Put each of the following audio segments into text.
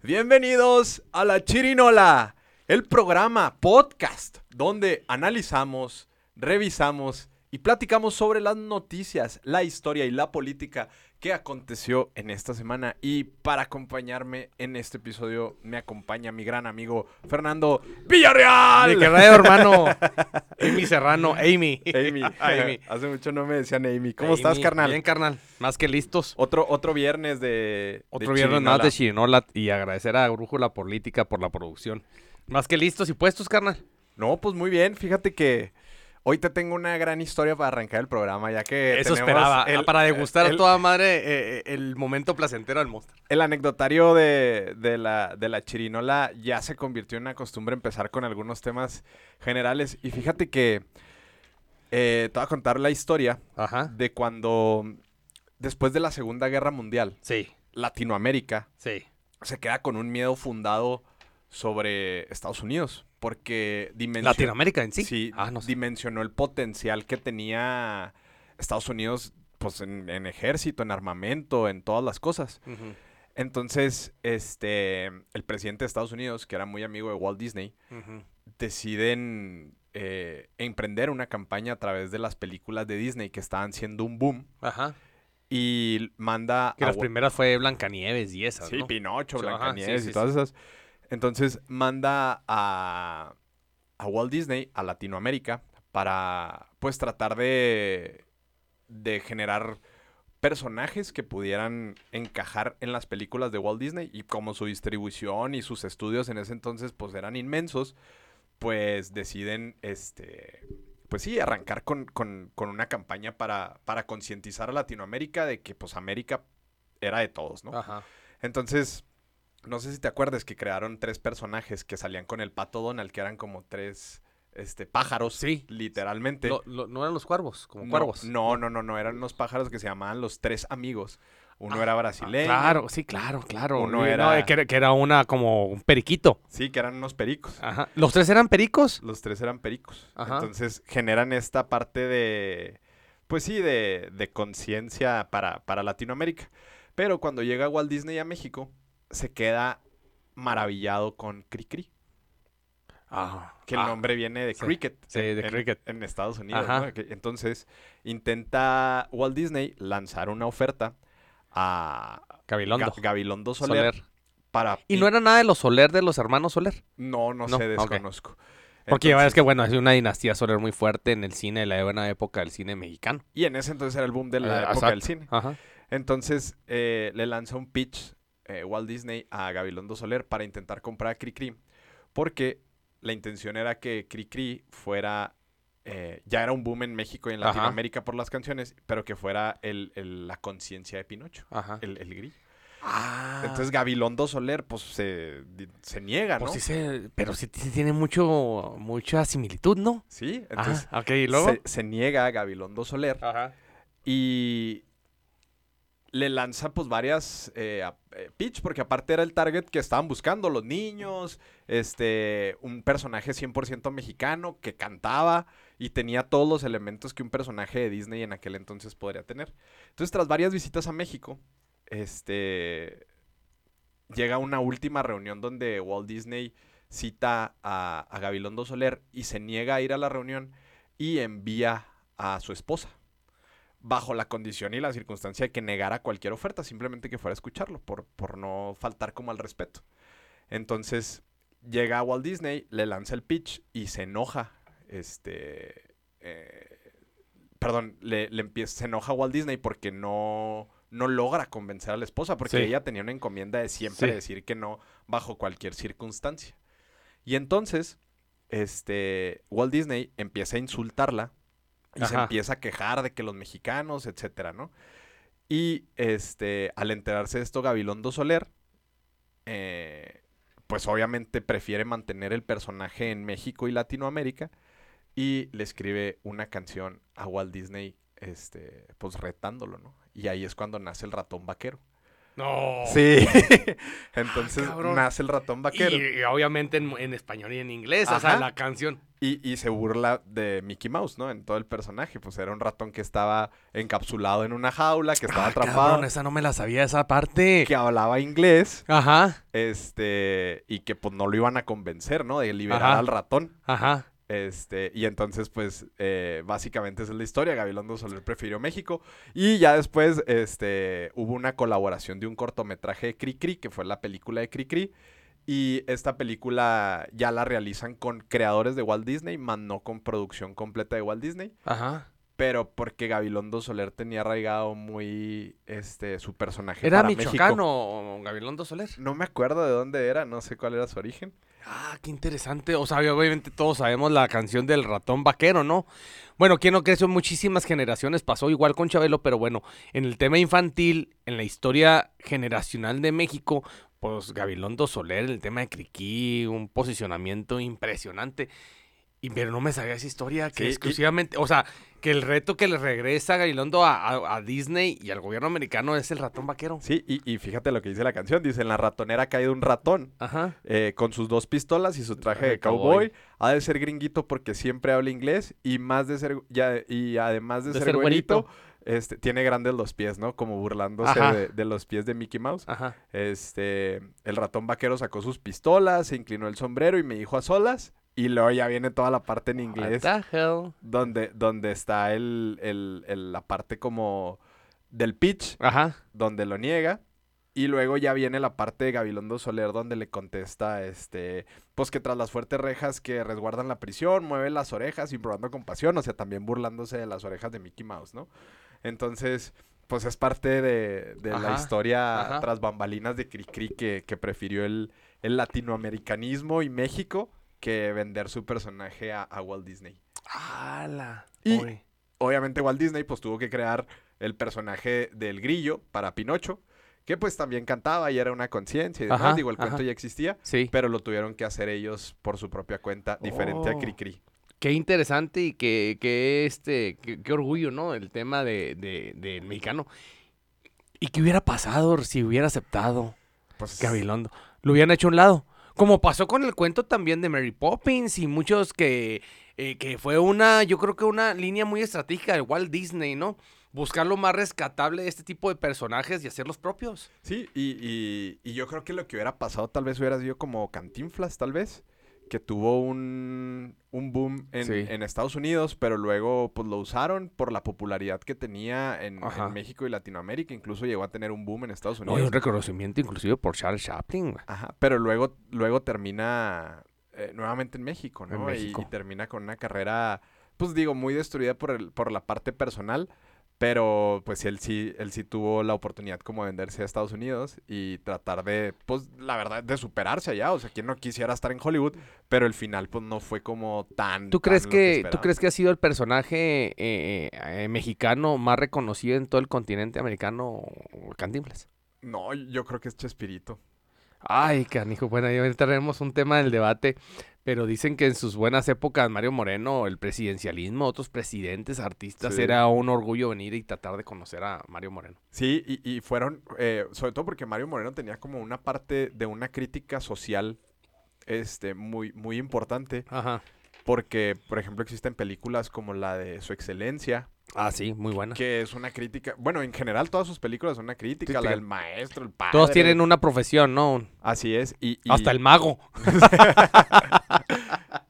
Bienvenidos a La Chirinola, el programa podcast donde analizamos, revisamos y platicamos sobre las noticias, la historia y la política que aconteció en esta semana. Y para acompañarme en este episodio me acompaña mi gran amigo Fernando Villarreal. Mi querido hermano, Amy Serrano, Amy. Amy. Amy. Hace mucho no me decían Amy. ¿Cómo Amy, estás, carnal? Bien, carnal. Más que listos. Otro, otro viernes de. Otro de viernes más de Chirinola y agradecer a Brújula Política por la producción. Más que listos y puestos, carnal. No, pues muy bien. Fíjate que hoy te tengo una gran historia para arrancar el programa, ya que. Eso esperaba. el- ah, para degustar el- a toda madre eh, eh, el momento placentero del monstruo. El anecdotario de, de la, de la chirinola ya se convirtió en una costumbre empezar con algunos temas generales. Y fíjate que eh, te voy a contar la historia Ajá. de cuando, después de la Segunda Guerra Mundial, Sí, Latinoamérica sí. se queda con un miedo fundado sobre Estados Unidos. Porque dimensionó, Latinoamérica en sí. sí, Ah, no sé. dimensionó el potencial que tenía Estados Unidos pues, en, en ejército, en armamento, en todas las cosas. Entonces, este, el presidente de Estados Unidos, que era muy amigo de Walt Disney, deciden eh, emprender una campaña a través de las películas de Disney que estaban siendo un boom Ajá. y manda Que a las primeras fue Blancanieves y esas, sí, ¿no? Pinocho, Blancanieves sí, sí, y todas esas. Entonces manda a, a Walt Disney a Latinoamérica para pues tratar de, de generar personajes que pudieran encajar en las películas de Walt Disney y como su distribución y sus estudios en ese entonces pues eran inmensos, pues deciden este pues sí, arrancar con, con- con una campaña para, para concientizar a Latinoamérica de que pues América era de todos, ¿no? Ajá. Entonces, no sé si te acuerdas que crearon tres personajes que salían con el pato Donald, que eran como tres este, pájaros, Sí. literalmente. Lo- lo- no eran los cuervos, como No, cuervos. No, no, no, no, eran unos pájaros que se llamaban los tres amigos. Uno era Ah, brasileño. Claro, sí, claro, claro. Uno era- no, que, era, que era una como un periquito. Sí, que eran unos pericos. Ajá. ¿Los tres eran pericos? Los tres eran pericos. Ajá. Entonces generan esta parte de, pues sí, de, de conciencia para, para Latinoamérica. Pero cuando llega Walt Disney a México, se queda maravillado con Cricri. Ah. Que el ah, nombre viene de sí. cricket. Sí, de en, cricket. En Estados Unidos. Entonces, intenta Walt Disney lanzar una oferta a Gabilondo. Ga- Gabilondo Soler, Soler. para... ¿Y no era nada de los Soler de los hermanos Soler? No, no, No, sé, desconozco. Porque ya Entonces- que, bueno, es una dinastía Soler muy fuerte en el cine de la buena época del cine mexicano. Y en ese entonces era el boom de la Eh, época exacto. del cine. Ajá. Entonces eh, le lanza un pitch eh, Walt Disney a Gabilondo Soler para intentar comprar a Cricri. Porque la intención era que Cricri fuera. eh, ya era un boom en México y en Ajá. Latinoamérica por las canciones, pero que fuera el- el- la conciencia de Pinocho, Ajá. el, el grillo. Ah. Entonces Gabilondo Soler, pues se, se niega, ¿no? Pues sí se- pero sí, sí tiene mucho, mucha similitud, ¿no? Sí, entonces Ajá. Ok, ¿y luego? se, se niega a Gabilondo Soler Ajá. y le lanza pues varias eh, a- eh, pitch porque aparte era el target que estaban buscando los niños, este un personaje 100% mexicano que cantaba y tenía todos los elementos que un personaje de Disney en aquel entonces podría tener. Entonces, tras varias visitas a México, este llega una última reunión donde Walt Disney cita a, a Gabilondo Soler y se niega a ir a la reunión y envía a su esposa bajo la condición y la circunstancia de que negara cualquier oferta, simplemente que fuera a escucharlo, por, por no faltar como al respeto. Entonces llega a Walt Disney, le lanza el pitch y se enoja. Este. eh, perdón, le, le empieza, se enoja a Walt Disney porque no, no logra convencer a la esposa, porque Sí. ella tenía una encomienda de siempre Sí. decir que no bajo cualquier circunstancia. Y entonces, este, Walt Disney empieza a insultarla y se empieza a quejar de que los mexicanos, etcétera, ¿no? Y este, al enterarse de esto, Gabilondo Soler, eh, pues obviamente prefiere mantener el personaje en México y Latinoamérica y le escribe una canción a Walt Disney, este, pues retándolo, ¿no? Y ahí es cuando nace el ratón vaquero. No. Sí. Entonces Ah, nace el ratón vaquero. Y, y obviamente en, en español y en inglés, o sea, la canción. Y, y se burla de Mickey Mouse, ¿no? En todo el personaje. Pues era un ratón que estaba encapsulado en una jaula, que estaba Ah, atrapado, cabrón, esa no me la sabía, esa parte. que hablaba inglés, Ajá, este, y que pues no lo iban a convencer, ¿no? De liberar Ajá. al ratón. ajá. Este, y entonces, pues, eh, básicamente esa es la historia. Gabilondo Soler prefirió México. Y ya después, este, hubo una colaboración de un cortometraje de Cricri, que fue la película de Cricri. Y esta película ya la realizan con creadores de Walt Disney, más no con producción completa de Walt Disney. Ajá. Pero porque Gabilondo Soler tenía arraigado muy, este, su personaje ¿Era para michoacano México. Gabilondo Soler? No me acuerdo de dónde era, no sé cuál era su origen. Ah, qué interesante. O sea, obviamente todos sabemos la canción del ratón vaquero, ¿no? Bueno, quien no creció en muchísimas generaciones pasó igual con Chabelo, pero bueno, en el tema infantil, en la historia generacional de México, pues Gabilondo Soler, el tema de Criqui, un posicionamiento impresionante. Y, pero no me sabía esa historia, que Sí, y- exclusivamente, o sea, que el reto que le regresa Gabilondo a, a- a Disney y al gobierno americano es el ratón vaquero. Sí, y, y fíjate lo que dice la canción. Dice, en la ratonera ha caído un ratón. Ajá. eh, con sus dos pistolas y su traje de cowboy. Ha de ser gringuito porque siempre habla inglés y más de ser ya, y además de, De ser, ser güerito, este, tiene grandes los pies, ¿no? Como burlándose de, de los pies de Mickey Mouse. Ajá. Este, el ratón vaquero sacó sus pistolas, se inclinó el sombrero y me dijo a solas. Y luego ya viene toda la parte en inglés What the hell? donde, donde está el, el- el- la parte como del pitch Ajá. donde lo niega. Y luego ya viene la parte de Gabilondo Soler donde le contesta, este, pues que tras las fuertes rejas que resguardan la prisión, mueve las orejas improbando compasión, o sea, también burlándose de las orejas de Mickey Mouse, ¿no? Entonces, pues es parte de, de la historia ajá. tras bambalinas de Cricri que, que prefirió el, el latinoamericanismo y México que vender su personaje a, a Walt Disney. ¡Hala! Y- obviamente Walt Disney pues tuvo que crear el personaje del grillo para Pinocho, que pues también cantaba y era una conciencia y demás, Ajá, digo, el cuento ya existía, Sí. pero lo tuvieron que hacer ellos por su propia cuenta, diferente a Oh. Cricri. Qué interesante y qué, qué, este, qué, qué orgullo, ¿no? El tema de, de- del mexicano. ¿Y qué hubiera pasado si hubiera aceptado Pues, Gabilondo? Lo hubieran hecho a un lado. Como pasó con el cuento también de Mary Poppins y muchos que, eh, que fue una, yo creo que una línea muy estratégica de Walt Disney, ¿no? Buscar lo más rescatable de este tipo de personajes y hacerlos propios. Sí, y, y- y yo creo que lo que hubiera pasado tal vez hubiera sido como Cantinflas, tal vez, que tuvo un, un boom en, Sí. en Estados Unidos, pero luego pues lo usaron por la popularidad que tenía en. México y Latinoamérica, incluso llegó a tener un boom en Estados No, y Unidos. un reconocimiento inclusive por Charles Chaplin. Ajá, pero luego, luego termina eh, nuevamente en México, En ¿no? Y-. Y, termina con una carrera, pues digo, muy destruida por, el, por la parte personal, pero pues él sí, él sí tuvo la oportunidad como de venderse a Estados Unidos y tratar de, pues la verdad, de superarse allá. O sea, quien no quisiera estar en Hollywood, pero el final pues no fue como tan... ¿Tú crees que, tú crees que ha sido el personaje eh, eh, mexicano más reconocido en todo el continente americano, Cantinflas? No, yo creo que es Chespirito. Ay, canijo, bueno, ahí tenemos un tema del debate, pero dicen que en sus buenas épocas Mario Moreno, el presidencialismo, otros presidentes, artistas, Sí. era un orgullo venir y tratar de conocer a Mario Moreno. Sí, y, y fueron, eh, sobre todo porque Mario Moreno tenía como una parte de una crítica social este, muy, muy importante. Ajá. Porque, por ejemplo, existen películas como la de Su Excelencia, Ah, sí, muy buena. que es una crítica. Bueno, en general todas sus películas son una crítica. Sí, la del maestro, el padre. Todos tienen una profesión, ¿no? Así es. Y, y Hasta el mago.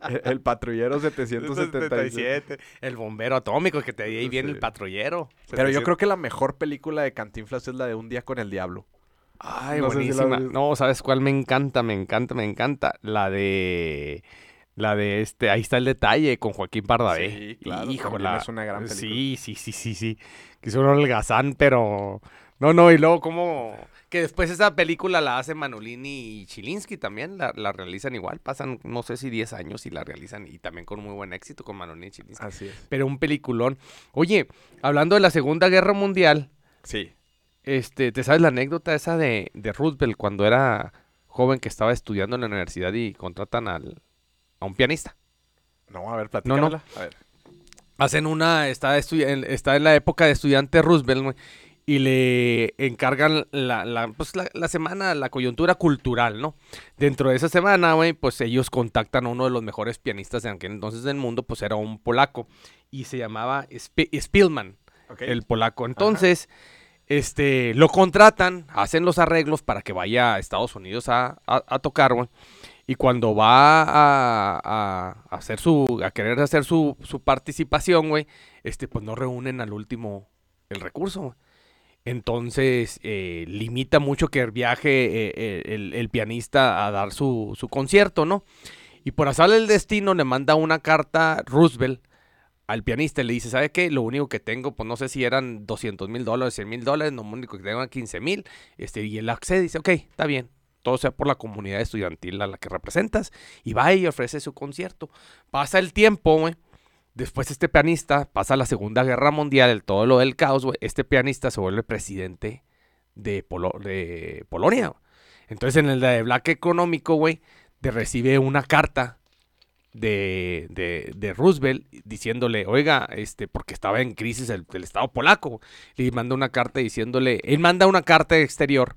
el, el patrullero 777. El bombero atómico, que te ahí viene el patrullero. Pero yo creo que la mejor película de Cantinflas es la de Un día con el diablo. Ay, No si buenísima. no, ¿sabes cuál me encanta? Me encanta, me encanta. La de. La de este. Ahí está el detalle con Joaquín Pardavé. Sí, claro, Híjola. es una gran película. Sí, sí, sí, sí, sí. Que es un holgazán, pero. No, no, y luego, como. Que después esa película la hacen Manolini y Chilinsky también. La, la realizan igual. Pasan, no sé si 10 años y la realizan. Y también con muy buen éxito con Manolini y Chilinsky. Así es. Pero un peliculón. Oye, hablando de la Segunda Guerra Mundial. Sí. Este, ¿te sabes la anécdota esa de, de Roosevelt cuando era joven que estaba estudiando en la universidad y contratan al, a un pianista? No, a ver, No, no. platícamela. A ver. Hacen una, está, está en la época de estudiante Roosevelt, y le encargan la, la, pues la, la semana, la coyuntura cultural, ¿no? Dentro de esa semana, güey, pues ellos contactan a uno de los mejores pianistas de aquel entonces del mundo, pues era un polaco y se llamaba Sp- Spielman, el polaco. Entonces, este, lo contratan, hacen los arreglos para que vaya a Estados Unidos a, a- a tocar, güey. Y cuando va a, a- a hacer su, a querer hacer su, su participación, güey, este, pues no reúnen al último el recurso. güey. Entonces, eh, limita mucho que viaje eh, eh, el, pianista a dar su, concierto, ¿no? Y por azar el destino le manda una carta Roosevelt al pianista y le dice, ¿sabe qué? Lo único que tengo, pues no sé si eran 200 mil dólares, 100 mil dólares, lo único que tengo es 15 mil. Este, y él accede y dice, ok, está bien. Todo sea por la comunidad estudiantil a la que representas. Y va y ofrece su concierto. Pasa el tiempo, güey. Después este pianista pasa la Segunda Guerra Mundial, el todo lo del caos. Este pianista se vuelve presidente de, de Polonia. Entonces en el de Black Económico, güey, recibe una carta de, Roosevelt diciéndole, oiga, este, porque estaba en crisis el Estado polaco. Le manda una carta diciéndole, él manda una carta exterior,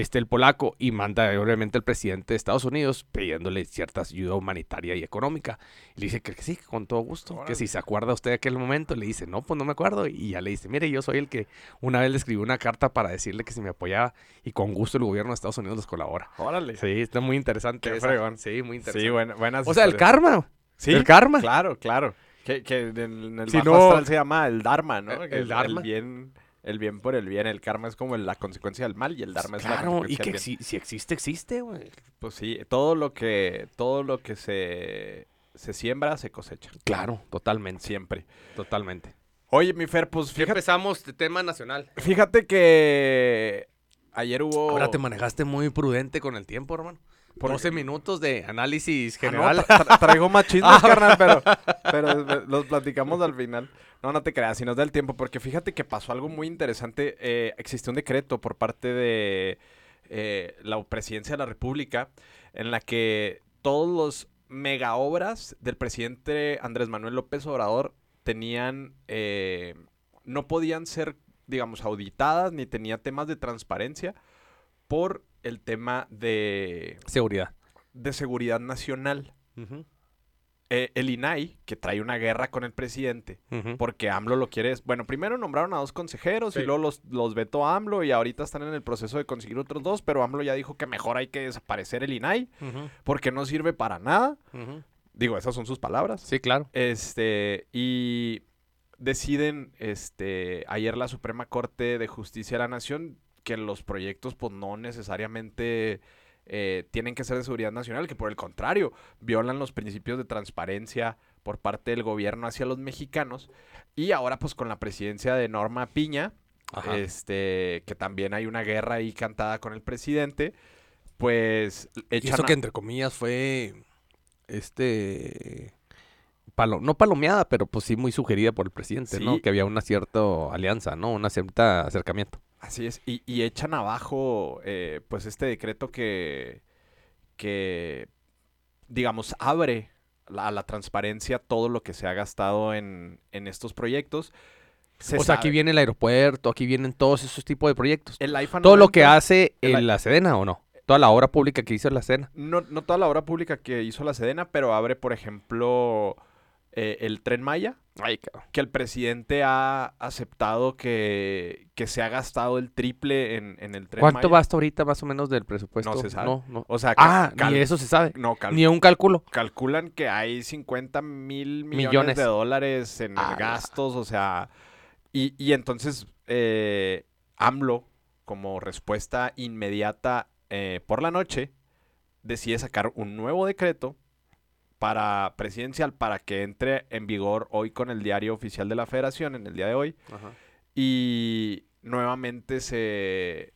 este, el polaco, y manda obviamente el presidente de Estados Unidos pidiéndole cierta ayuda humanitaria y económica. Y le dice que, sí, que con todo gusto. Que si se acuerda usted de aquel momento, le dice, no, pues no me acuerdo. Y ya le dice, mire, yo soy el que una vez le escribí una carta para decirle que si me apoyaba y con gusto el gobierno de Estados Unidos les colabora. Órale. Sí, está muy interesante. Qué esa. fregón. Sí, muy interesante. Sí, buena- buenas O sea, el karma. Sí, el karma. Claro, claro. Que, que en, el Si no- astral se llama el dharma, ¿no? El- Que el dharma. El bien, el bien por el bien. El karma es como la consecuencia del mal y el dharma es la Claro, y consecuencia que del bien. si, si existe, existe, güey. Pues sí, todo lo que, todo lo que se, se siembra se cosecha. Claro, totalmente, Siempre. totalmente. Oye, mi Fer, pues fíjate, empezamos de tema nacional. fíjate que ayer hubo... Ahora te manejaste muy prudente con el tiempo, hermano. Por- 12 minutos de análisis Ah, no, general. tra- tra- traigo machismos, carnal, pero, pero los platicamos al final. No, no te creas, si nos da el tiempo, porque fíjate que pasó algo muy interesante. Eh, existe un decreto por parte de eh, la presidencia de la República en la que todos los mega obras del presidente Andrés Manuel López Obrador tenían, eh, no podían ser, digamos, auditadas ni tenía temas de transparencia por el tema de, Seguridad. de seguridad nacional. Eh, el INAI, que trae una guerra con el presidente, porque AMLO lo quiere. Bueno, primero nombraron a dos consejeros y luego los, los vetó AMLO y ahorita están en el proceso de conseguir otros dos, pero AMLO ya dijo que mejor hay que desaparecer el INAI porque no sirve para nada. Digo, esas son sus palabras. Sí, claro. Este, y deciden, este, ayer la Suprema Corte de Justicia de la Nación que los proyectos, pues, no necesariamente eh, tienen que ser de seguridad nacional, que por el contrario, violan los principios de transparencia por parte del gobierno hacia los mexicanos. Y ahora, pues, con la presidencia de Norma Piña, Ajá. este, que también hay una guerra ahí cantada con el presidente, pues, Y echan eso a- que entre comillas fue este palo, no palomeada, pero pues sí muy sugerida por el presidente. Que había una cierta alianza, ¿no? Una cierta acercamiento. Así es, y, y echan abajo eh, pues este decreto que, que digamos, abre la- a la transparencia todo lo que se ha gastado en, en estos proyectos. Se o sea, aquí viene el aeropuerto, aquí vienen todos esos tipos de proyectos. el IFA Todo lo que 90, hace el la Sedena, ¿o no? Toda la obra pública que hizo la Sedena. No, no toda la obra pública que hizo la Sedena, pero abre, por ejemplo, eh, el Tren Maya, Ay, que el presidente ha aceptado que, que se ha gastado el triple en, en el Tren ¿Cuánto Maya. va hasta ahorita más o menos del presupuesto? No se sabe. No, no. O sea, Ah, ni eso se sabe. no, Ni un cálculo. calculan que hay 50 mil millones, Millones. de dólares en Ah, gastos, o sea, y, y entonces eh, AMLO, como respuesta inmediata eh, por la noche, decide sacar un nuevo decreto para presidencial para que entre en vigor hoy con el diario oficial de la federación, en el día de hoy, y nuevamente se,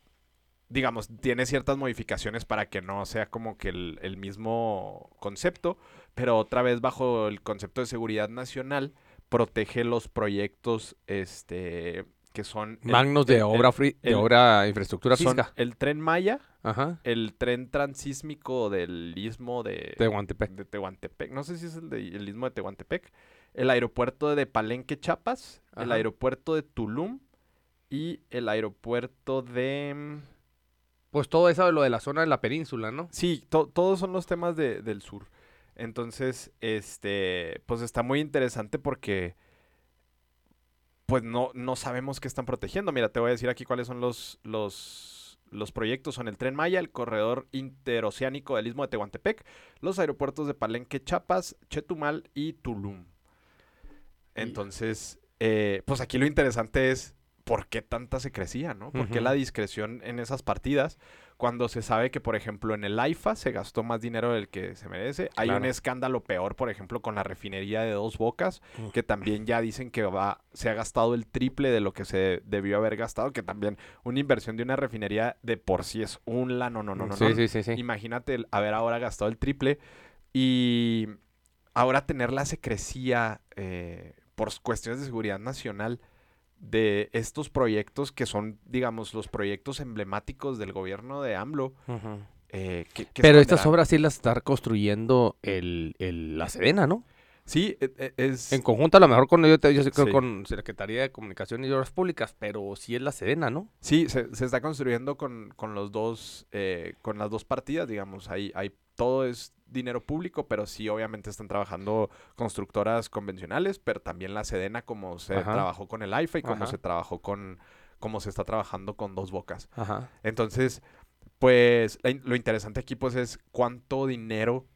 digamos, tiene ciertas modificaciones para que no sea como que el, el mismo concepto, pero otra vez bajo el concepto de seguridad nacional, protege los proyectos este, que son... el- Magnos de el- obra fri- de obra infraestructura son el tren Maya, Ajá. el tren transísmico del istmo de, Tehuantepec. de Tehuantepec. No sé si es el, de, el istmo de Tehuantepec. El aeropuerto de Palenque, Chiapas. El aeropuerto de Tulum. y el aeropuerto de... mm, Pues todo eso de lo de la zona de la península, ¿no? Sí, to- todos son los temas de- del sur. Entonces, este, pues está muy interesante porque, pues no, no sabemos qué están protegiendo. Mira, te voy a decir aquí cuáles son los, los, los proyectos. Son el Tren Maya, el Corredor Interoceánico del Istmo de Tehuantepec, los aeropuertos de Palenque, Chiapas, Chetumal y Tulum. Entonces, eh, pues aquí lo interesante es por qué tanta secrecía, ¿no? ¿Por qué la discreción en esas partidas? Cuando se sabe que, por ejemplo, en el AIFA se gastó más dinero del que se merece. Hay un escándalo peor, por ejemplo, con la refinería de Dos Bocas, que también ya dicen que va, se ha gastado el triple de lo que se debió haber gastado, que también una inversión de una refinería de por sí es un lano, no, no, no, sí, no. sí, sí, sí. Imagínate el haber ahora gastado el triple y ahora tener la secrecía eh, por cuestiones de seguridad nacional de estos proyectos que son, digamos, los proyectos emblemáticos del gobierno de AMLO. Eh, ¿qué- qué Pero estas obras sí las está construyendo el, el- la Sedena, ¿no? Sí, e- e- es... En conjunto a lo mejor con yo, te- yo que Sí. con Secretaría de Comunicación y Obras Públicas, pero sí es la Sedena, ¿no? Sí, se, se está construyendo con, con los dos, eh, con las dos partidas, digamos. Hay, hay, todo es dinero público, pero sí, obviamente están trabajando constructoras convencionales, pero también la Sedena, como se Ajá. trabajó con el AIFA y como Ajá. se trabajó con, como se está trabajando con dos bocas. Ajá. Entonces, pues, lo interesante aquí, pues, es cuánto dinero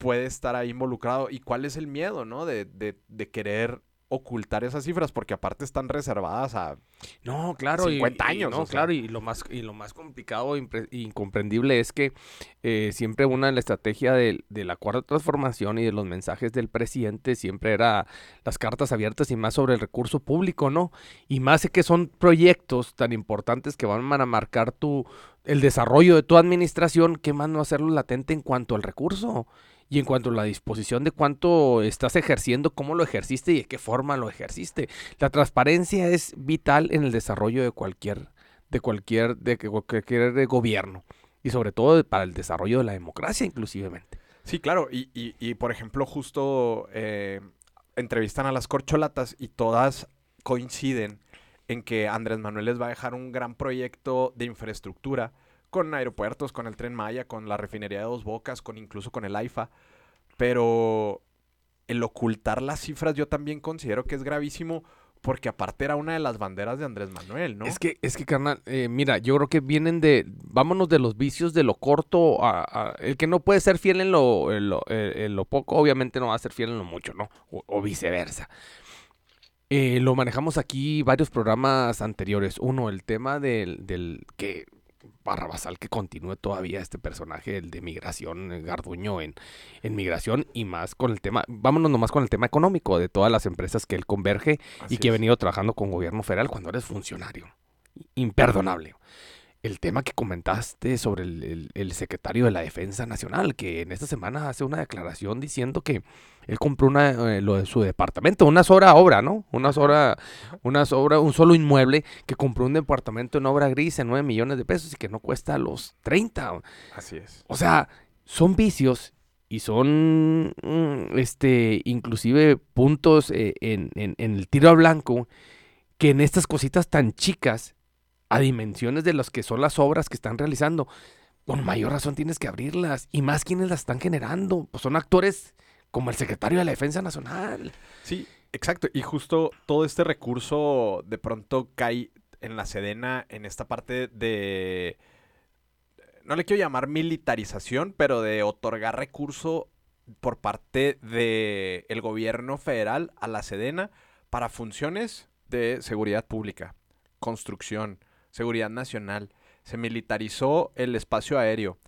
puede estar ahí involucrado y cuál es el miedo, ¿no? De, de, de querer ocultar esas cifras, porque aparte están reservadas a No, claro. y- 50 y años, no, o sea. claro, y lo más, y lo más complicado e incomprendible es que eh, siempre una de la estrategia del- de, la cuarta transformación y de los mensajes del presidente siempre era las cartas abiertas y más sobre el recurso público, ¿no? Y más que son proyectos tan importantes que van a marcar tu, el desarrollo de tu administración, ¿qué más no hacerlo latente en cuanto al recurso? Y en cuanto a la disposición de cuánto estás ejerciendo, cómo lo ejerciste y de qué forma lo ejerciste. La transparencia es vital en el desarrollo de cualquier, de cualquier, de cualquier eh, gobierno. Y sobre todo para el desarrollo de la democracia, inclusivemente. Sí, claro. Y, y, y, por ejemplo, justo eh, entrevistan a las corcholatas y todas coinciden en que Andrés Manuel les va a dejar un gran proyecto de infraestructura con aeropuertos, con el Tren Maya, con la refinería de Dos Bocas, con incluso con el AIFA. Pero el ocultar las cifras yo también considero que es gravísimo porque aparte era una de las banderas de Andrés Manuel, ¿no? Es que, es que, carnal, eh, mira, yo creo que vienen de, vámonos de los vicios de lo corto a, el que no puede ser fiel eh, en lo poco, obviamente no va a ser fiel en lo mucho, ¿no? O, o viceversa. Eh, lo manejamos aquí varios programas anteriores. Uno, el tema del, del que Barrabasal que continúe todavía este personaje, el de migración, el Garduño en, en migración y más con el tema, vámonos nomás con el tema económico de todas las empresas que él converge Así y que ha es. venido trabajando con gobierno federal cuando eres funcionario. Imperdonable. El tema que comentaste sobre el, el- el secretario de la Defensa Nacional, que en esta semana hace una declaración diciendo que él compró una, eh, lo de su departamento, una sola obra, ¿no? Una sola, una obra, un solo inmueble que compró un departamento en obra gris en 9 millones de pesos y que no cuesta los 30. Así es. O sea, son vicios y son, mm, este, inclusive puntos eh, en, en- en el tiro a blanco que en estas cositas tan chicas, a dimensiones de las que son las obras que están realizando, con mayor razón tienes que abrirlas y más quienes las están generando. Pues son actores como el secretario de la Defensa Nacional. Sí, exacto. Y justo todo este recurso de pronto cae en la Sedena en esta parte de... No le quiero llamar militarización, pero de otorgar recurso por parte del el gobierno federal a la Sedena para funciones de seguridad pública, construcción, seguridad nacional. Se militarizó el espacio aéreo.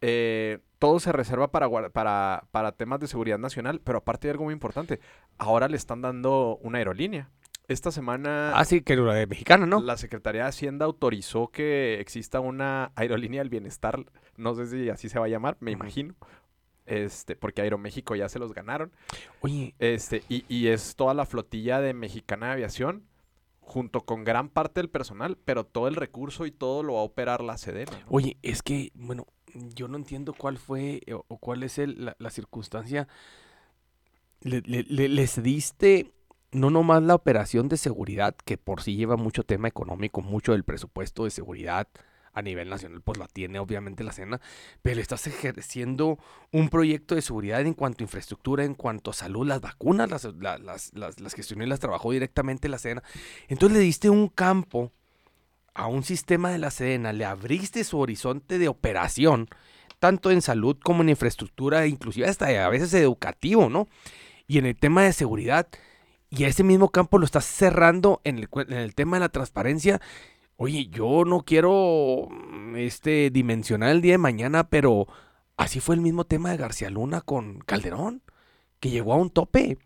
Eh, todo se reserva para, para, para temas de seguridad nacional, pero aparte de algo muy importante, ahora le están dando una aerolínea. Esta semana Ah, sí, que de mexicana, ¿no? la Secretaría de Hacienda autorizó que exista una aerolínea del bienestar, no sé si así se va a llamar, me imagino. Este, porque Aeroméxico ya se los ganaron. Oye, Este, y, y es toda la flotilla de Mexicana de Aviación, junto con gran parte del personal, pero todo el recurso y todo lo va a operar la Sedena. Oye, es que, bueno, yo no entiendo cuál fue eh, o, cuál es la, la circunstancia. Le- le- les diste no nomás la operación de seguridad, que por sí lleva mucho tema económico, mucho del presupuesto de seguridad a nivel nacional, pues la tiene obviamente la cena, pero estás ejerciendo un proyecto de seguridad en cuanto a infraestructura, en cuanto a salud, las vacunas, las, las, las, las, gestionó y las trabajó directamente la cena. Entonces le diste un campo a un sistema de la Sedena, le abriste su horizonte de operación, tanto en salud como en infraestructura, inclusive hasta a veces educativo, ¿no? Y en el tema de seguridad, y ese mismo campo lo estás cerrando en el, en el tema de la transparencia. Oye, yo no quiero este, dimensionar el día de mañana, pero así fue el mismo tema de García Luna con Calderón, que llegó a un tope.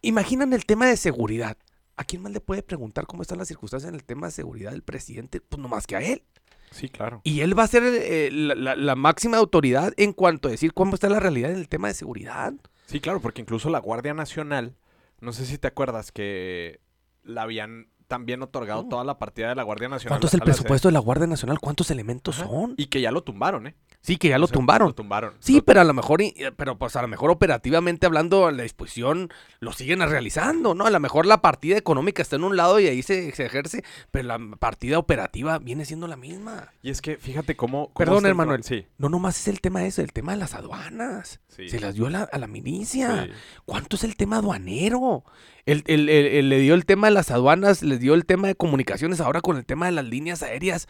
Imaginan el tema de seguridad. ¿A quién más le puede preguntar cómo están las circunstancias en el tema de seguridad del presidente? Pues no más que a él. Sí, claro. Y él va a ser eh, la, la, la, máxima autoridad en cuanto a decir cómo está la realidad en el tema de seguridad. Sí, claro, porque incluso la Guardia Nacional, no sé si te acuerdas que la habían también otorgado Oh. toda la partida de la Guardia Nacional. ¿Cuánto es el presupuesto de la Guardia Nacional? ¿Cuántos elementos Ajá. son? Y que ya lo tumbaron, ¿eh? Sí, que ya lo O sea, tumbaron. Lo tumbaron. Sí, Lo- pero a lo mejor, y- pero pues a lo mejor operativamente hablando, la disposición lo siguen realizando, ¿no? A lo mejor la partida económica está en un lado y ahí se, se ejerce, pero la partida operativa viene siendo la misma. Y es que fíjate cómo. cómo Perdón, Emanuel. Sí. No nomás es el tema ese, el tema de las aduanas. Sí. Se las dio a la, a la milicia. Sí. ¿Cuánto es el tema aduanero? El, el- el- le dio el tema de las aduanas, le dio el tema de comunicaciones, ahora con el tema de las líneas aéreas.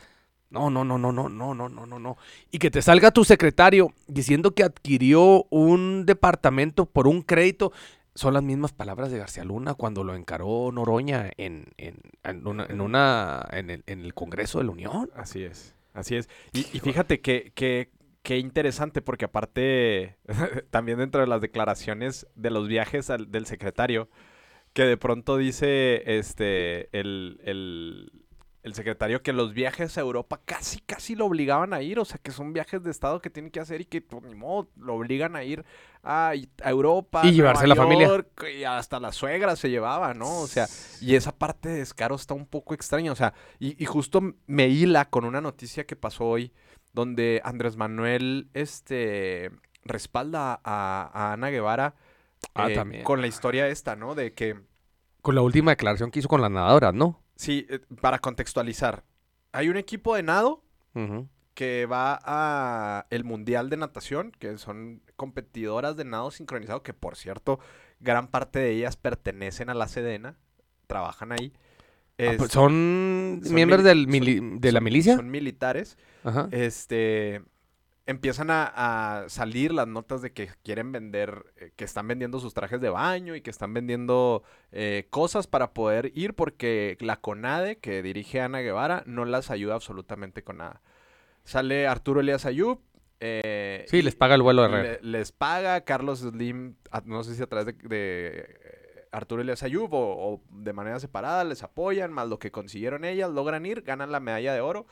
No, no, no, no, no, no, no, no, no, no. Y que te salga tu secretario diciendo que adquirió un departamento por un crédito. Son las mismas palabras de García Luna cuando lo encaró Noroña en, en, en una, en, una- el, en el Congreso de la Unión. Así es, así es. Y, fíjate que, que, que interesante porque aparte, también dentro de las declaraciones de los viajes al- del secretario, que de pronto dice este el, el, el secretario que los viajes a Europa casi, casi lo obligaban a ir, o sea que son viajes de Estado que tienen que hacer y que pues, ni modo, lo obligan a ir a, a Europa. Y llevarse Nueva la familia. Y hasta la suegra se llevaba, ¿no? O sea, y esa parte de descaro está un poco extraña. O sea, y, y justo me hila con una noticia que pasó hoy, donde Andrés Manuel este, respalda a, a Ana Guevara Ah, eh, también. con la historia esta, ¿no? De que, Con la última declaración que hizo con las nadadoras, ¿no? sí, eh, para contextualizar, hay un equipo de nado que va a el Mundial de Natación, que son competidoras de nado sincronizado, que por cierto, gran parte de ellas pertenecen a la Sedena, trabajan ahí. Ah, pues Este, son, son miembros mili- del mili- de la milicia. Son militares. Ajá. Este empiezan a, a salir las notas de que quieren vender, eh, que están vendiendo sus trajes de baño y que están vendiendo eh, cosas para poder ir porque la CONADE que dirige Ana Guevara no las ayuda absolutamente con nada. Sale Arturo Elías Ayub. eh, Sí, les paga el vuelo de le- les paga Carlos Slim, a- no sé si a través de, de, Arturo Elías Ayub o, o de manera separada, les apoyan, más lo que consiguieron ellas, logran ir, ganan la medalla de oro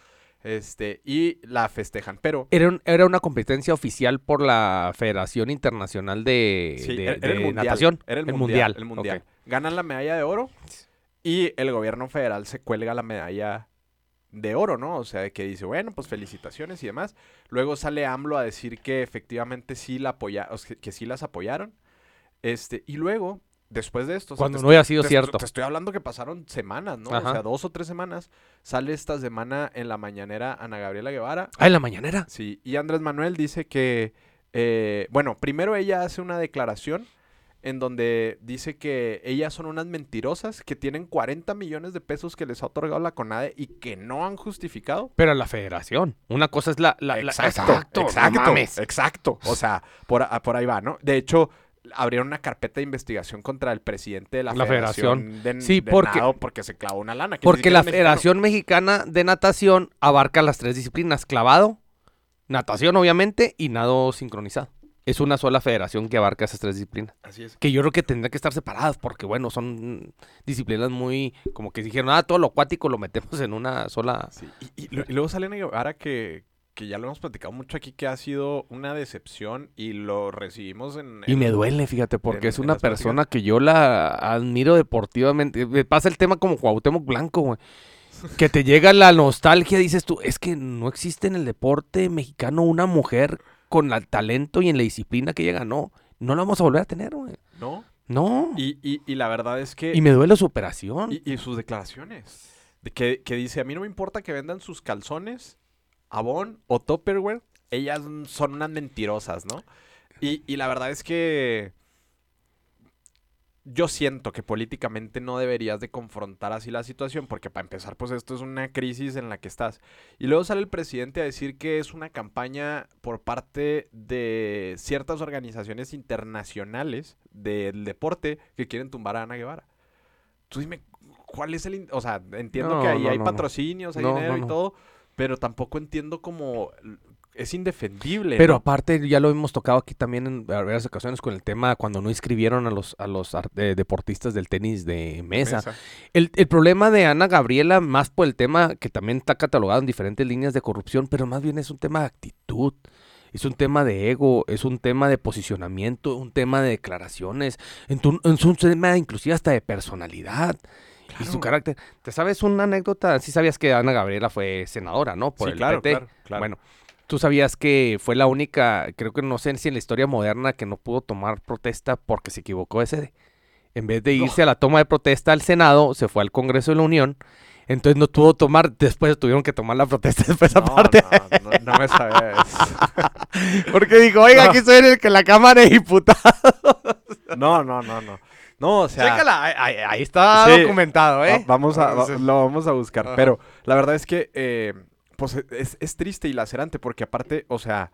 este y la festejan. Pero Era, un- era una competencia oficial por la Federación Internacional de, sí, de- era, era el de mundial, Natación. Era el, El mundial, mundial, El mundial. Ganan la medalla de oro y el gobierno federal se cuelga la medalla de oro, ¿no? O sea, de que dice, bueno, pues felicitaciones y demás. Luego sale AMLO a decir que efectivamente sí la apoya, que sí las apoyaron. Este, y luego, después de esto, o sea, Cuando no haya sido te, cierto. Te estoy hablando que pasaron semanas, ¿no? O sea, dos o tres semanas. Sale esta semana en la mañanera Ana Gabriela Guevara. Ah, en la mañanera. Sí, y Andrés Manuel dice que, eh, bueno, primero ella hace una declaración en donde dice que ellas son unas mentirosas que tienen 40 millones de pesos que les ha otorgado la CONADE y que no han justificado. Pero la federación. Una cosa es la... la- la- exacto, exacto, exacto. O sea, por, por ahí va, ¿no? De hecho, abrieron una carpeta de investigación contra el presidente de la, La Federación, de, Sí, de porque- Nado porque se clavó una lana. Porque la. Federación Mexicana de Natación abarca las tres disciplinas. Clavado, natación obviamente y nado sincronizado. Es una sola federación que abarca esas tres disciplinas. Así es. Que yo creo que tendría que estar separadas porque, bueno, son disciplinas muy... Como que dijeron, ah, todo lo acuático lo metemos en una sola... Sí, Y, y y luego sale Ana Guevara que, que ya lo hemos platicado mucho aquí, que ha sido una decepción y lo recibimos en... Y en- me duele, fíjate, porque en- es una persona que yo la admiro deportivamente. Me pasa el tema como Cuauhtémoc Blanco, güey. Que te llega la nostalgia, dices tú, es que no existe en el deporte mexicano una mujer con el talento y en la disciplina que ella ganó. No la vamos a volver a tener, güey. ¿No? No. Y, y- y la verdad es que... Y me duele su operación. Y, y sus declaraciones. De que, que dice, a mí no me importa que vendan sus calzones, Avon o Tupperware. Ellas son unas mentirosas, ¿no? Y, y la verdad es que yo siento que políticamente no deberías de confrontar así la situación, porque para empezar, pues esto es una crisis en la que estás. Y luego sale el presidente a decir que es una campaña por parte de ciertas organizaciones internacionales del deporte que quieren tumbar a Ana Guevara. Tú dime, ¿cuál es el...? O sea, entiendo No, que ahí no, hay no, patrocinios, hay dinero y todo, pero tampoco entiendo cómo... Es indefendible, Pero ¿no? aparte, ya lo hemos tocado aquí también en varias ocasiones con el tema cuando no inscribieron a los, a los eh, deportistas del tenis de mesa. El, el problema de Ana Gabriela, más por el tema que también está catalogado en diferentes líneas de corrupción, pero más bien es un tema de actitud. Es un tema de ego, es un tema de posicionamiento, un tema de declaraciones, es un tema inclusive hasta de personalidad y su carácter. ¿Te sabes una anécdota? Sí sabías que Ana Gabriela fue senadora, ¿no? Por Sí, el claro, PT. claro, claro. Bueno, tú sabías que fue la única, creo que no sé si en la historia moderna, que no pudo tomar protesta porque se equivocó de sede. En vez de irse a la toma de protesta al Senado, se fue al Congreso de la Unión. Entonces no pudo tomar, después tuvieron que tomar la protesta después No, aparte. no, no, no me sabía eso. Porque dijo, oiga, aquí soy el que la Cámara de Diputados. No, no, no, no. No, o sea... Chécala, ahí, está Sí. documentado, ¿eh? Vamos a, va- lo vamos a buscar. Ajá. Pero la verdad es que, eh, pues es, es triste y lacerante porque aparte, o sea,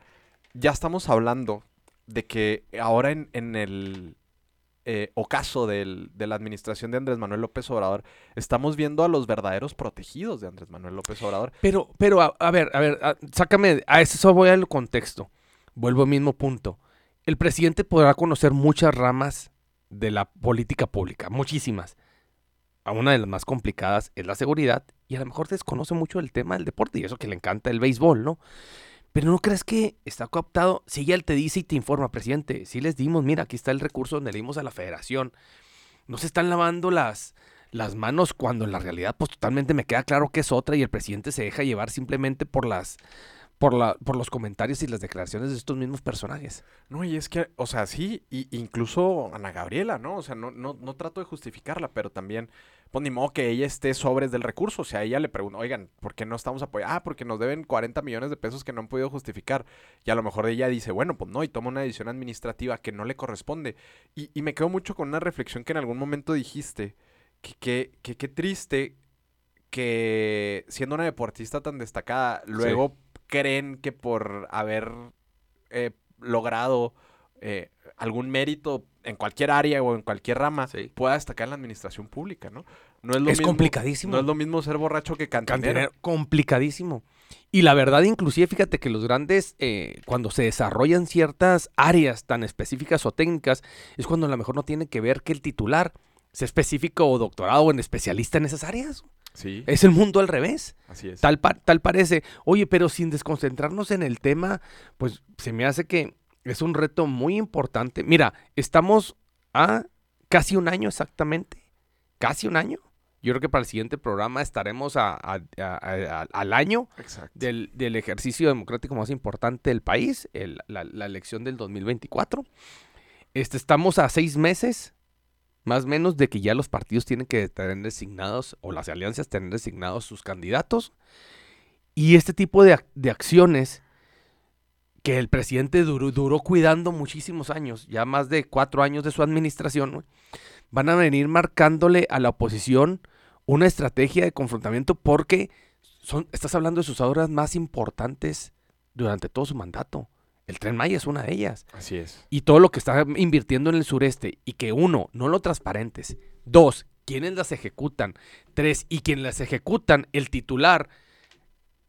ya estamos hablando de que ahora en, en el eh, ocaso del- de la administración de Andrés Manuel López Obrador, estamos viendo a los verdaderos protegidos de Andrés Manuel López Obrador. Pero, pero, a, a ver, a ver, a- sácame, a eso voy al contexto. Vuelvo al mismo punto. El presidente podrá conocer muchas ramas de la política pública, muchísimas. Una de las más complicadas es la seguridad y a lo mejor desconoce mucho el tema del deporte y eso que le encanta el béisbol, ¿no? Pero ¿no crees que está cooptado? Si ya él te dice y te informa, presidente, si les dimos, mira, aquí está el recurso donde le dimos a la federación. No se están lavando las, las manos cuando en la realidad pues totalmente me queda claro que es otra y el presidente se deja llevar simplemente por las por la por los comentarios y las declaraciones de estos mismos personajes. No, y es que, o sea, sí, y incluso Ana Gabriela, ¿no? O sea, no, no, no trato de justificarla, pero también, pues ni modo que ella esté sobres del recurso. O sea, ella le pregunta, oigan, ¿por qué no estamos apoyando? Ah, porque nos deben 40 millones de pesos que no han podido justificar. Y a lo mejor ella dice, bueno, pues no, y toma una decisión administrativa que no le corresponde. Y, y me quedo mucho con una reflexión que en algún momento dijiste, que que- que qué triste que siendo una deportista tan destacada, luego creen que por haber eh, logrado eh, algún mérito en cualquier área o en cualquier rama Sí. pueda destacar en la administración pública, ¿no? No es lo Es mismo, complicadísimo. No es lo mismo ser borracho que cantinero. Cantinero, complicadísimo. Y la verdad, inclusive, fíjate que los grandes, eh, cuando se desarrollan ciertas áreas tan específicas o técnicas, es cuando a lo mejor no tiene que ver que el titular sea específico o doctorado o en especialista en esas áreas. Sí, Es el mundo al revés. así es. Tal, pa- tal parece. Oye, pero sin desconcentrarnos en el tema, pues se me hace que es un reto muy importante. Mira, estamos a casi un año exactamente. Casi un año. Yo creo que para el siguiente programa estaremos a- a- a- a- al año del, del ejercicio democrático más importante del país, el- la, la elección del 2024. Este, estamos a seis meses, más menos, de que ya los partidos tienen que tener designados, o las alianzas tener designados sus candidatos. Y este tipo de, ac- de acciones que el presidente duró, duró cuidando muchísimos años, ya más de cuatro años de su administración, van a venir marcándole a la oposición una estrategia de confrontamiento porque son, estás hablando de sus obras más importantes durante todo su mandato. El Tren Maya es una de ellas. Así es. Y todo lo que está invirtiendo en el sureste. Y que uno, no lo transparentes. Dos, quienes las ejecutan. Tres, y quienes las ejecutan, el titular,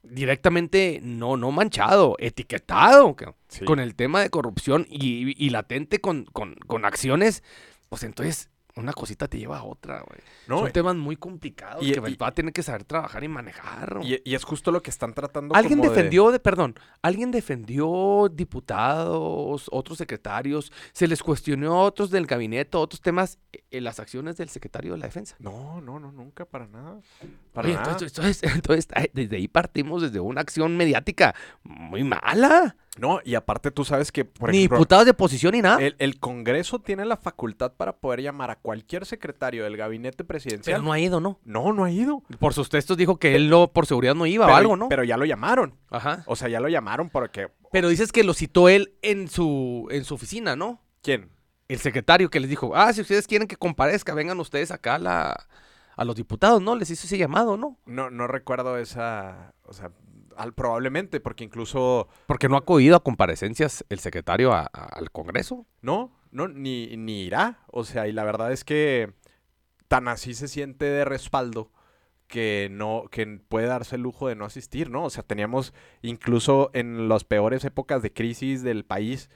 directamente no, no manchado, etiquetado Sí. con el tema de corrupción y, y latente con, con, con acciones. Pues entonces, una cosita te lleva a otra, güey. No, Son temas muy complicados y- que y- va a tener que saber trabajar y manejar. y, y es justo lo que están tratando Alguien como defendió, de, perdón, alguien defendió diputados, otros secretarios, se les cuestionó a otros del gabinete, otros temas, en las acciones del secretario de la defensa. No, no, no, nunca, para nada. Para Oye, nada. entonces, entonces, entonces, desde ahí partimos desde una acción mediática muy mala. No, y aparte tú sabes que, por ni ejemplo, diputados de posición ni nada. el, el Congreso tiene la facultad para poder llamar a cualquier secretario del gabinete presidencial. pero no ha ido, ¿no? no, no ha ido. Por sus textos dijo que él no, por seguridad no iba pero, o algo, ¿no? Pero ya lo llamaron. Ajá. O sea, ya lo llamaron porque... Pero dices que lo citó él en su, en su oficina, ¿no? ¿Quién? El secretario que les dijo, ah, si ustedes quieren que comparezca, vengan ustedes acá a, la, a los diputados, ¿no? Les hizo ese llamado, ¿no? No, no recuerdo esa... O sea, al, probablemente, porque incluso... Porque no ha acudido a comparecencias el secretario a- a- al Congreso. No, no, ni, ni irá. O sea, y la verdad es que tan así se siente de respaldo que no, que puede darse el lujo de no asistir, ¿no? O sea, teníamos incluso en las peores épocas de crisis del país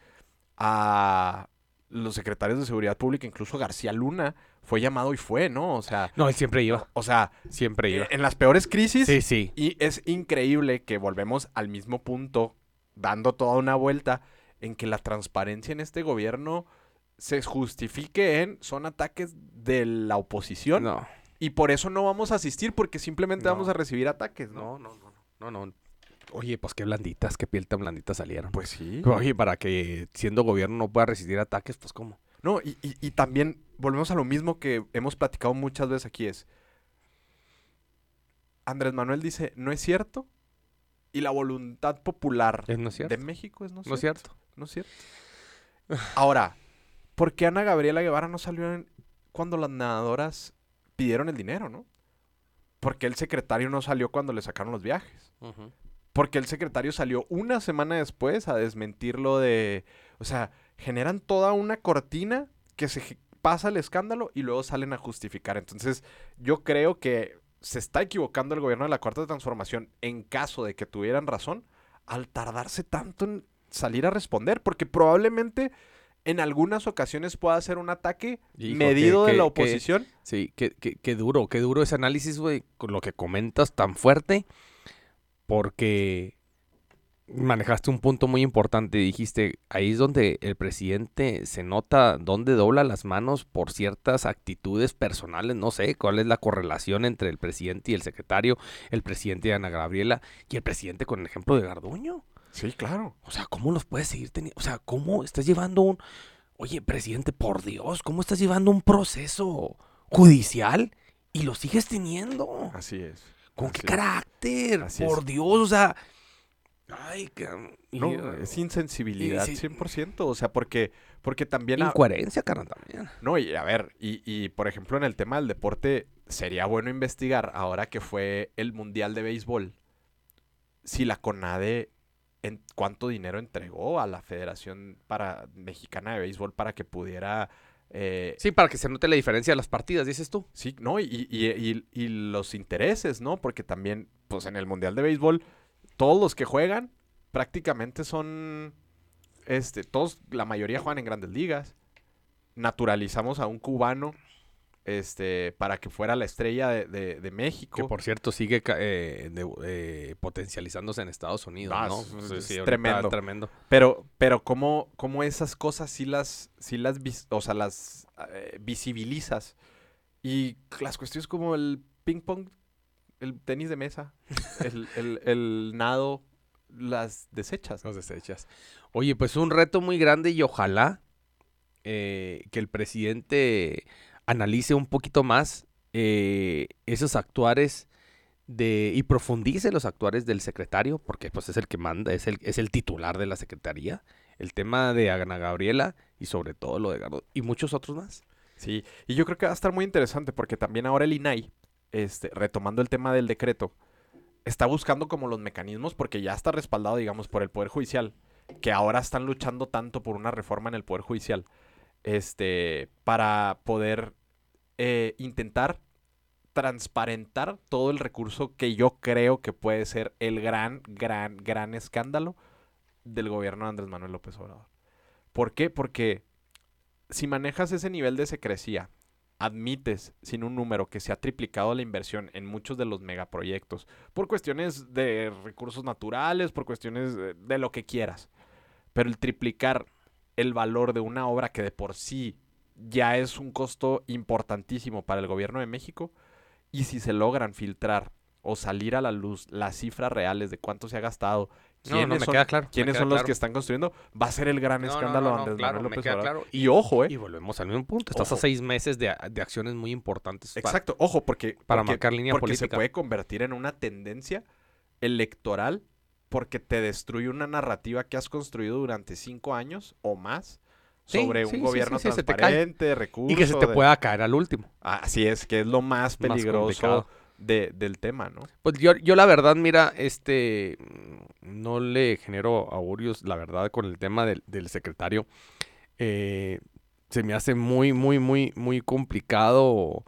a los secretarios de seguridad pública, incluso García Luna, fue llamado y fue, ¿no? O sea, No, él siempre iba. o sea, Siempre iba. en las peores crisis Sí, sí. y es increíble que volvemos al mismo punto, dando toda una vuelta, en que la transparencia en este gobierno se justifique en son ataques de la oposición No, y por eso no vamos a asistir porque simplemente No. vamos a recibir ataques, ¿no? no, no, no, no, no. Oye, pues qué blanditas, qué piel tan blandita salieron. Pues sí. Oye, para que siendo gobierno no pueda resistir ataques, pues cómo. No, y, y- y también volvemos a lo mismo que hemos platicado muchas veces aquí es Andrés Manuel dice, no es cierto, y la voluntad popular no de México es no, No es cierto. cierto. No es cierto. Ahora, ¿por qué Ana Gabriela Guevara no salió en- cuando las nadadoras pidieron el dinero, no? ¿Por qué el secretario no salió cuando le sacaron los viajes? Porque el secretario salió una semana después a desmentir lo de... O sea, generan toda una cortina que se pasa el escándalo y luego salen a justificar. Entonces, yo creo que se está equivocando el gobierno de la Cuarta Transformación en caso de que tuvieran razón al tardarse tanto en salir a responder, porque probablemente en algunas ocasiones pueda ser un ataque Hijo, medido que- de la que- oposición. Sí, qué, qué- qué duro, qué duro ese análisis, güey, con lo que comentas tan fuerte, porque manejaste un punto muy importante. Dijiste, ahí es donde el presidente se nota dónde dobla las manos por ciertas actitudes personales. No sé cuál es la correlación entre el presidente y el secretario, el presidente de Ana Gabriela y el presidente con el ejemplo de Garduño. Sí, claro. O sea, ¿cómo los puedes seguir teniendo? O sea, ¿cómo estás llevando un... Oye, presidente, por Dios, ¿cómo estás llevando un proceso judicial y lo sigues teniendo? Así es. ¿Con así qué carácter? Así por es. Dios, o sea... Ay, y- No, es insensibilidad, sí. 100%. O sea, porque, porque también... ha- Incoherencia, carnal, también. No, y a ver, y, y, por ejemplo en el tema del deporte, sería bueno investigar, ahora que fue el Mundial de Béisbol, si la CONADE, en cuánto dinero entregó a la Federación para, Mexicana de Béisbol para que pudiera... eh, Sí, para que se note la diferencia de las partidas, dices tú. Sí, no, y, y- y- y los intereses, ¿no? Porque también, pues en el Mundial de Béisbol, todos los que juegan prácticamente son, este, todos, la mayoría juegan en grandes ligas. Naturalizamos a un cubano, este, para que fuera la estrella de, de- de México. Que por cierto sigue eh, de- eh, potencializándose en Estados Unidos, Ah, ¿no? es- Sí, es sí, ahorita tremendo. tremendo. Pero, pero cómo, cómo esas cosas sí las, sí las, o sea, las eh, visibilizas. Y las cuestiones como el ping pong, el tenis de mesa, el, el- el nado, las desechas. Los desechas. Oye, pues un reto muy grande y ojalá que el presidente analice un poquito más eh, esos actuares de y profundice los actuares del secretario, porque pues es el que manda, es el, es el titular de la secretaría. El tema de Ana Gabriela y sobre todo lo de Gardo y muchos otros más. Sí, y yo creo que va a estar muy interesante porque también ahora el INAI, este, retomando el tema del decreto, está buscando como los mecanismos porque ya está respaldado, digamos, por el Poder Judicial, que ahora están luchando tanto por una reforma en el Poder Judicial, este, para poder eh, intentar transparentar todo el recurso que yo creo que puede ser el gran, gran, gran escándalo del gobierno de Andrés Manuel López Obrador. ¿Por qué? Porque si manejas ese nivel de secrecía, admites sin un número que se ha triplicado la inversión en muchos de los megaproyectos, por cuestiones de recursos naturales, por cuestiones de, de lo que quieras, pero el triplicar el valor de una obra que de por sí ya es un costo importantísimo para el gobierno de México, y si se logran filtrar o salir a la luz las cifras reales de cuánto se ha gastado, No, no, quiénes son, claro. quiénes son los claro. que están construyendo, va a ser el gran No, escándalo Andrés claro, Manuel López Obrador. Y ojo, ¿eh? Y volvemos al mismo punto. Estás Ojo. a seis meses de, de acciones muy importantes. Exacto, ojo, porque, para porque- marcar línea porque se puede convertir en una tendencia electoral porque te destruye una narrativa que has construido durante cinco años o más sobre sí, un sí, gobierno sí, transparente, recursos. Y que se te pueda caer al último. Así es, que es lo más peligroso de- del tema, ¿no? Pues yo, yo la verdad, mira, este, no le genero augurios, la verdad, con el tema del, del secretario. Eh, se me hace muy, muy, muy, muy complicado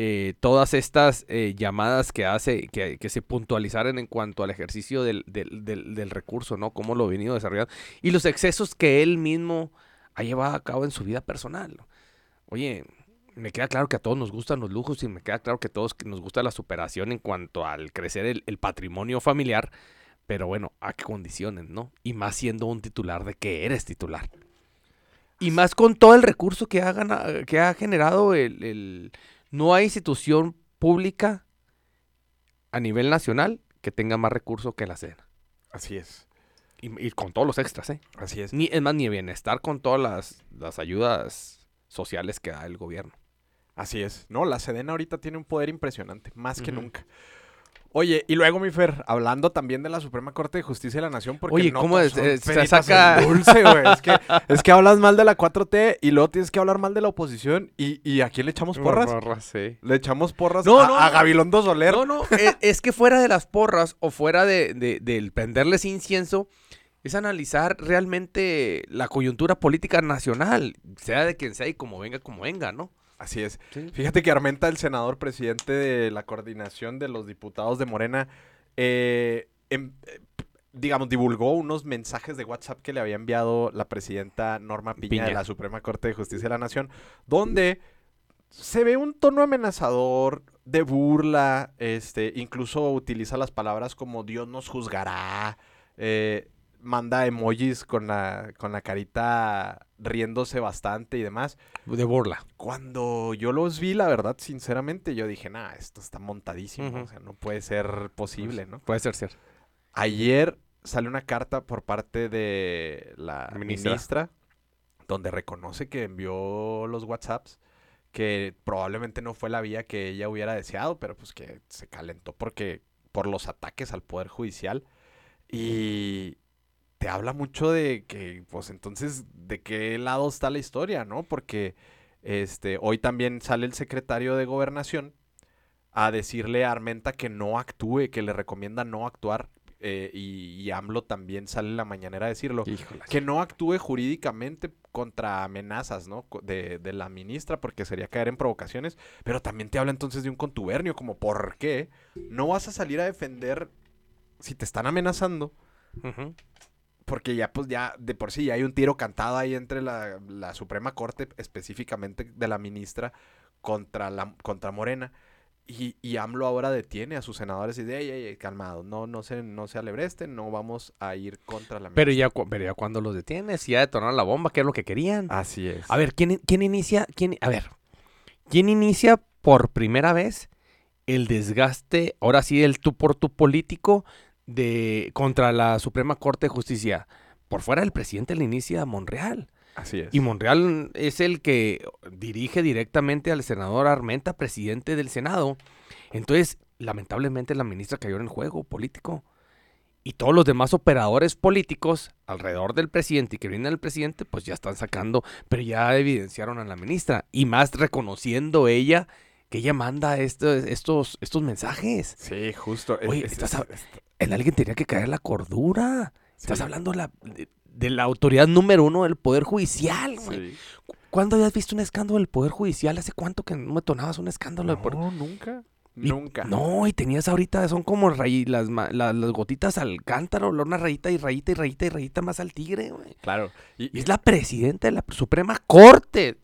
eh, todas estas eh, llamadas que hace, que, que se puntualizaran en cuanto al ejercicio del, del, del- del recurso, ¿no? Cómo lo ha venido desarrollando. Y los excesos que él mismo ha llevado a cabo en su vida personal. Oye, me queda claro que a todos nos gustan los lujos y me queda claro que a todos nos gusta la superación en cuanto al crecer el, el patrimonio familiar, pero bueno, a qué condiciones, ¿no? Y más siendo un titular de que eres titular. Y más con todo el recurso que ha, gana- que ha generado el, el- No hay institución pública a nivel nacional que tenga más recursos que la SEDENA. Así es, Y, y con todos los extras, ¿eh? así es. Ni, es más, ni bienestar con todas las, las ayudas sociales que da el gobierno. Así es. No, la Sedena ahorita tiene un poder impresionante, más que nunca. Oye, y luego, mi Fer, hablando también de la Suprema Corte de Justicia de la Nación, porque Oye, no ¿cómo es? se saca- dulce, güey. Es que, es que hablas mal de la 4T y luego tienes que hablar mal de la oposición. ¿Y, y a quién le echamos porras? sí. Le echamos porras No, a, no, a. Gabilondo Soler. No, no, es, es que fuera de las porras o fuera de, de- del prenderles incienso, es analizar realmente la coyuntura política nacional, sea de quien sea y como venga, como venga, ¿no? Así es. Sí. Fíjate que Armenta, el senador presidente de la coordinación de los diputados de Morena, eh, em- eh, digamos, divulgó unos mensajes de WhatsApp que le había enviado la presidenta Norma Piña, de Piña. la Suprema Corte de Justicia de la Nación, donde se ve un tono amenazador, de burla, este, incluso utiliza las palabras como Dios nos juzgará, eh, manda emojis con la, con la carita riéndose bastante y demás. De burla. Cuando yo los vi, la verdad, sinceramente, yo dije, nah, esto está montadísimo, o sea, no puede ser posible, ¿no? Puede ser cierto. Ayer sale una carta por parte de la Ministra. ministra. donde reconoce que envió los WhatsApps, que probablemente no fue la vía que ella hubiera deseado, pero pues que se calentó porque por los ataques al poder judicial y te habla mucho de que pues entonces de qué lado está la historia, ¿no? Porque este hoy también sale el secretario de Gobernación a decirle a Armenta que no actúe, que le recomienda no actuar eh, y, y AMLO también sale en la mañanera a decirlo Híjole. que no actúe jurídicamente contra amenazas, ¿no? De, de la ministra, porque sería caer en provocaciones, pero también te habla entonces de un contubernio, como ¿por qué no vas a salir a defender si te están amenazando? Ujú. Porque ya, pues ya, de por sí, ya hay un tiro cantado ahí entre la, la Suprema Corte, específicamente de la ministra, contra, la, contra Morena. Y, y AMLO ahora detiene a sus senadores y dice, ey, ey, calmado, no, no se, no se alebresten, no vamos a ir contra la Pero ya, pero ya cuando los detienes, ya detonaron la bomba, que es lo que querían. Así es. A ver, ¿quién, quién inicia? Quién, a ver, ¿quién inicia por primera vez el desgaste, ahora sí, el tú por tú político de contra la Suprema Corte de Justicia? Por fuera del presidente le inicia Monreal. Así es. Y Monreal es el que dirige directamente al senador Armenta, presidente del Senado. Entonces, lamentablemente la ministra cayó en el juego político. Y todos los demás operadores políticos alrededor del presidente y que vienen del presidente, pues ya están sacando, pero ya evidenciaron a la ministra. Y más reconociendo ella que ella manda estos, estos, estos mensajes. Sí, justo. Oye, es- estás es- a- es- En alguien tenía que caer la cordura. Estás hablando la- de, de la autoridad número uno del Poder Judicial, güey. sí. ¿Cuándo habías visto un escándalo del Poder Judicial? ¿Hace cuánto que no me tonabas un escándalo del Poder No, nunca. Y- Nunca. No, y tenías ahorita, son como rayi- las, gotitas al cántaro, una rayita y rayita y rayita y rayita más al tigre, güey. Claro. Y, Y es la presidenta de la Suprema Corte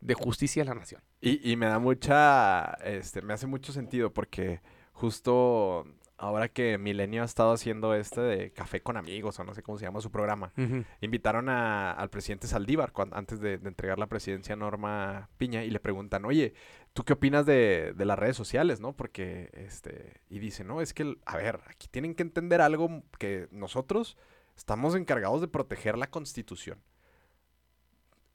de Justicia de la Nación. y- y me da mucha. Este, me hace mucho sentido porque justo ahora que Milenio ha estado haciendo este de Café con Amigos, o no sé cómo se llama su programa, invitaron a- al presidente Saldívar antes de, de entregar la presidencia a Norma Piña y le preguntan, oye, ¿tú qué opinas de, de las redes sociales, no? Porque, este, y dice, no, es que, a ver, aquí tienen que entender algo que nosotros estamos encargados de proteger la Constitución.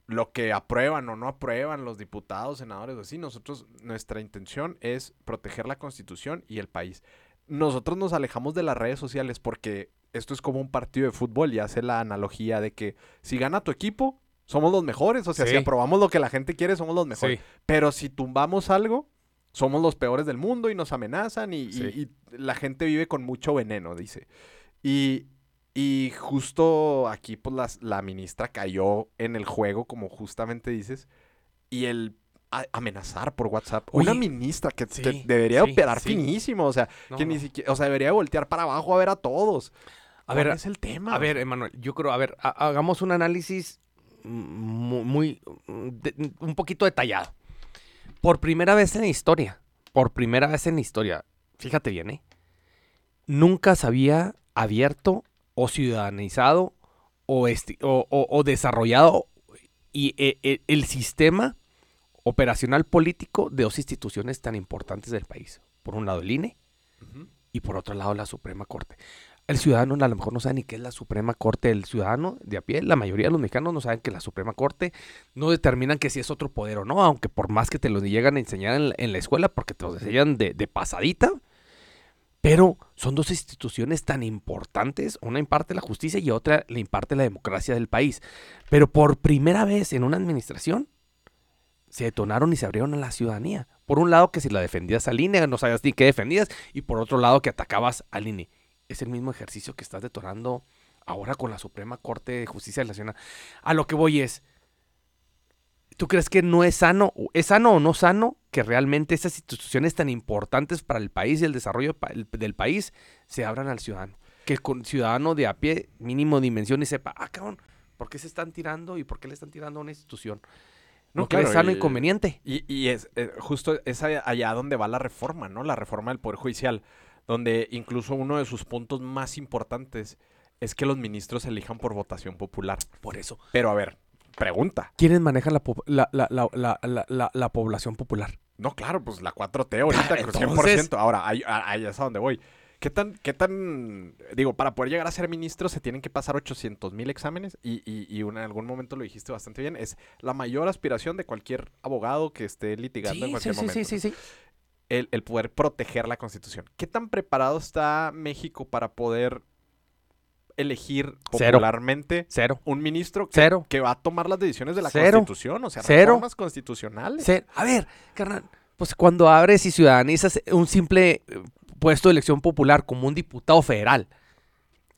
Lo que aprueban o no aprueban los diputados, senadores, así, nosotros, nuestra intención es proteger la Constitución y el país. Nosotros nos alejamos de las redes sociales porque esto es como un partido de fútbol y hace la analogía de que si gana tu equipo, somos los mejores. O sea, si aprobamos lo que la gente quiere, somos los mejores. Sí. Pero si tumbamos algo, somos los peores del mundo y nos amenazan y, y- Sí. y la gente vive con mucho veneno, dice. Y, y justo aquí, pues las- la ministra cayó en el juego, como justamente dices, y el amenazar por WhatsApp. Una ministra que, debería sí, operar sí. finísimo, o sea, No, que ni siquiera, o sea, debería voltear para abajo a ver a todos. A ver, ¿Cuál es el tema? A ver, Emanuel, yo creo, a ver, ha- hagamos un análisis mu- muy, de- un poquito detallado. Por primera vez en la historia, por primera vez en la historia, fíjate bien, ¿eh? Nunca se había abierto o ciudadanizado o, o- o- o desarrollado y, eh, eh, el sistema operacional político de dos instituciones tan importantes del país. Por un lado el INE y por otro lado la Suprema Corte. El ciudadano a lo mejor no sabe ni qué es la Suprema Corte. El ciudadano de a pie, la mayoría de los mexicanos no saben que la Suprema Corte no determinan que si es otro poder o no, aunque por más que te lo llegan a enseñar en la, en la escuela, porque te lo enseñan de, de pasadita. Pero son dos instituciones tan importantes, una imparte la justicia y otra le imparte la democracia del país. Pero por primera vez en una administración se detonaron y se abrieron a la ciudadanía. Por un lado que si la defendías al INE, no sabías ni qué defendías, y por otro lado que atacabas al INE. Es el mismo ejercicio que estás detonando ahora con la Suprema Corte de Justicia Nacional. A lo que voy es, ¿tú crees que no es sano, es sano o no sano que realmente estas instituciones tan importantes para el país y el desarrollo del país se abran al ciudadano? Que el ciudadano de a pie, mínimo dimensión y sepa, ah, cabrón, ¿por qué se están tirando y por qué le están tirando a una institución? No, No, claro, es sano y- y conveniente. Y, y es eh, justo es allá donde va la reforma, ¿no? La reforma del Poder Judicial, donde incluso uno de sus puntos más importantes es que los ministros se elijan por votación popular. Por eso. Pero a ver, pregunta. ¿Quiénes manejan la, po- la, la, la, la, la, la- la población popular? No, claro, pues la 4T ahorita, Ah, creo, 100%. entonces- Ahora, ahí, ahí es a donde voy. ¿Qué tan, qué tan, digo, para poder llegar a ser ministro se tienen que pasar 800 mil exámenes y, y, y una- en algún momento lo dijiste bastante bien, es la mayor aspiración de cualquier abogado que esté litigando en cualquier momento. ¿no? sí. el, el poder proteger la constitución. ¿Qué tan preparado está México para poder elegir popularmente Cero. un ministro que, Cero. que va a tomar las decisiones de la Cero. constitución? O sea, Cero. reformas constitucionales. A ver, carnal, pues cuando abres y ciudadanizas un simple eh, puesto de elección popular como un diputado federal,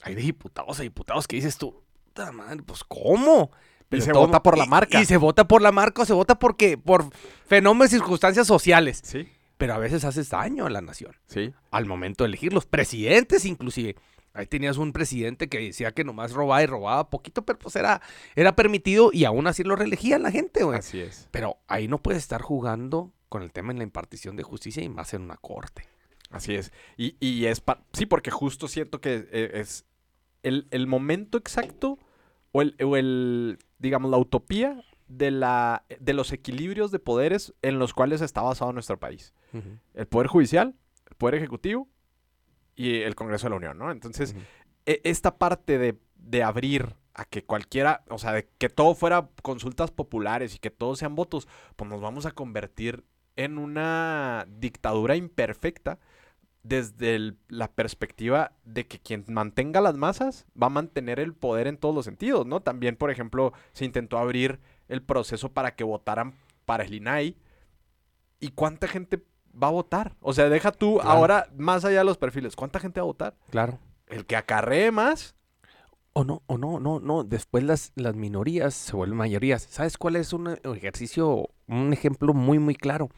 hay de diputados a diputados que dices tú, puta madre, pues ¿cómo? Y se todo- vota por la y- marca. Y se vota por la marca o se vota porque por fenómenos y circunstancias sociales. Sí, Pero a veces haces daño a la nación. sí. al momento de elegir los presidentes inclusive. Ahí tenías un presidente que decía que nomás robaba y robaba poquito, pero pues era, era permitido y aún así lo reelegían la gente, güey. Así es. Pero ahí no puedes estar jugando con el tema en la impartición de justicia y más en una corte. Así es. Y, y es pa- sí, porque justo siento que eh, es el, el momento exacto o el, o el, digamos, la utopía de, la, de los equilibrios de poderes en los cuales está basado nuestro país. el Poder Judicial, el Poder Ejecutivo y el Congreso de la Unión, ¿no? Entonces, e- esta parte de, de abrir a que cualquiera, o sea, de que todo fuera consultas populares y que todos sean votos, pues nos vamos a convertir en una dictadura imperfecta desde el- la perspectiva de que quien mantenga las masas va a mantener el poder en todos los sentidos, ¿no? También, por ejemplo, se intentó abrir el proceso para que votaran para el INAI. ¿Y cuánta gente va a votar? O sea, deja tú Claro. ahora, más allá de los perfiles, ¿cuánta gente va a votar? Claro. El que acarree más. O no, o no, no, no. Después las, las minorías se vuelven mayorías. ¿Sabes cuál es un ejercicio, un ejemplo muy, muy claro?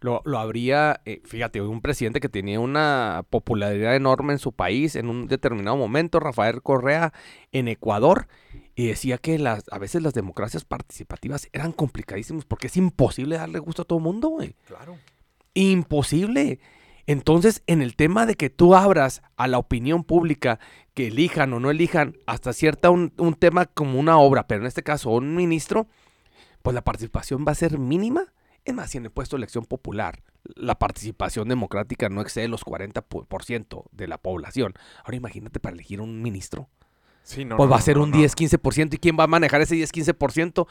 Lo, lo habría, eh, fíjate, un presidente que tenía una popularidad enorme en su país en un determinado momento, Rafael Correa, en Ecuador, y decía que las, a veces las democracias participativas eran complicadísimas porque es imposible darle gusto a todo el mundo, güey. Claro. Imposible. Entonces, en el tema de que tú abras a la opinión pública que elijan o no elijan hasta cierta un, un tema como una obra, pero en este caso un ministro, pues la participación va a ser mínima. Es más, si en el puesto de elección popular la participación democrática no excede los 40% de la población. Ahora imagínate para elegir un ministro. Sí, no, Pues no, va a ser no, un no. 10-15%. ¿Y quién va a manejar ese 10-15%?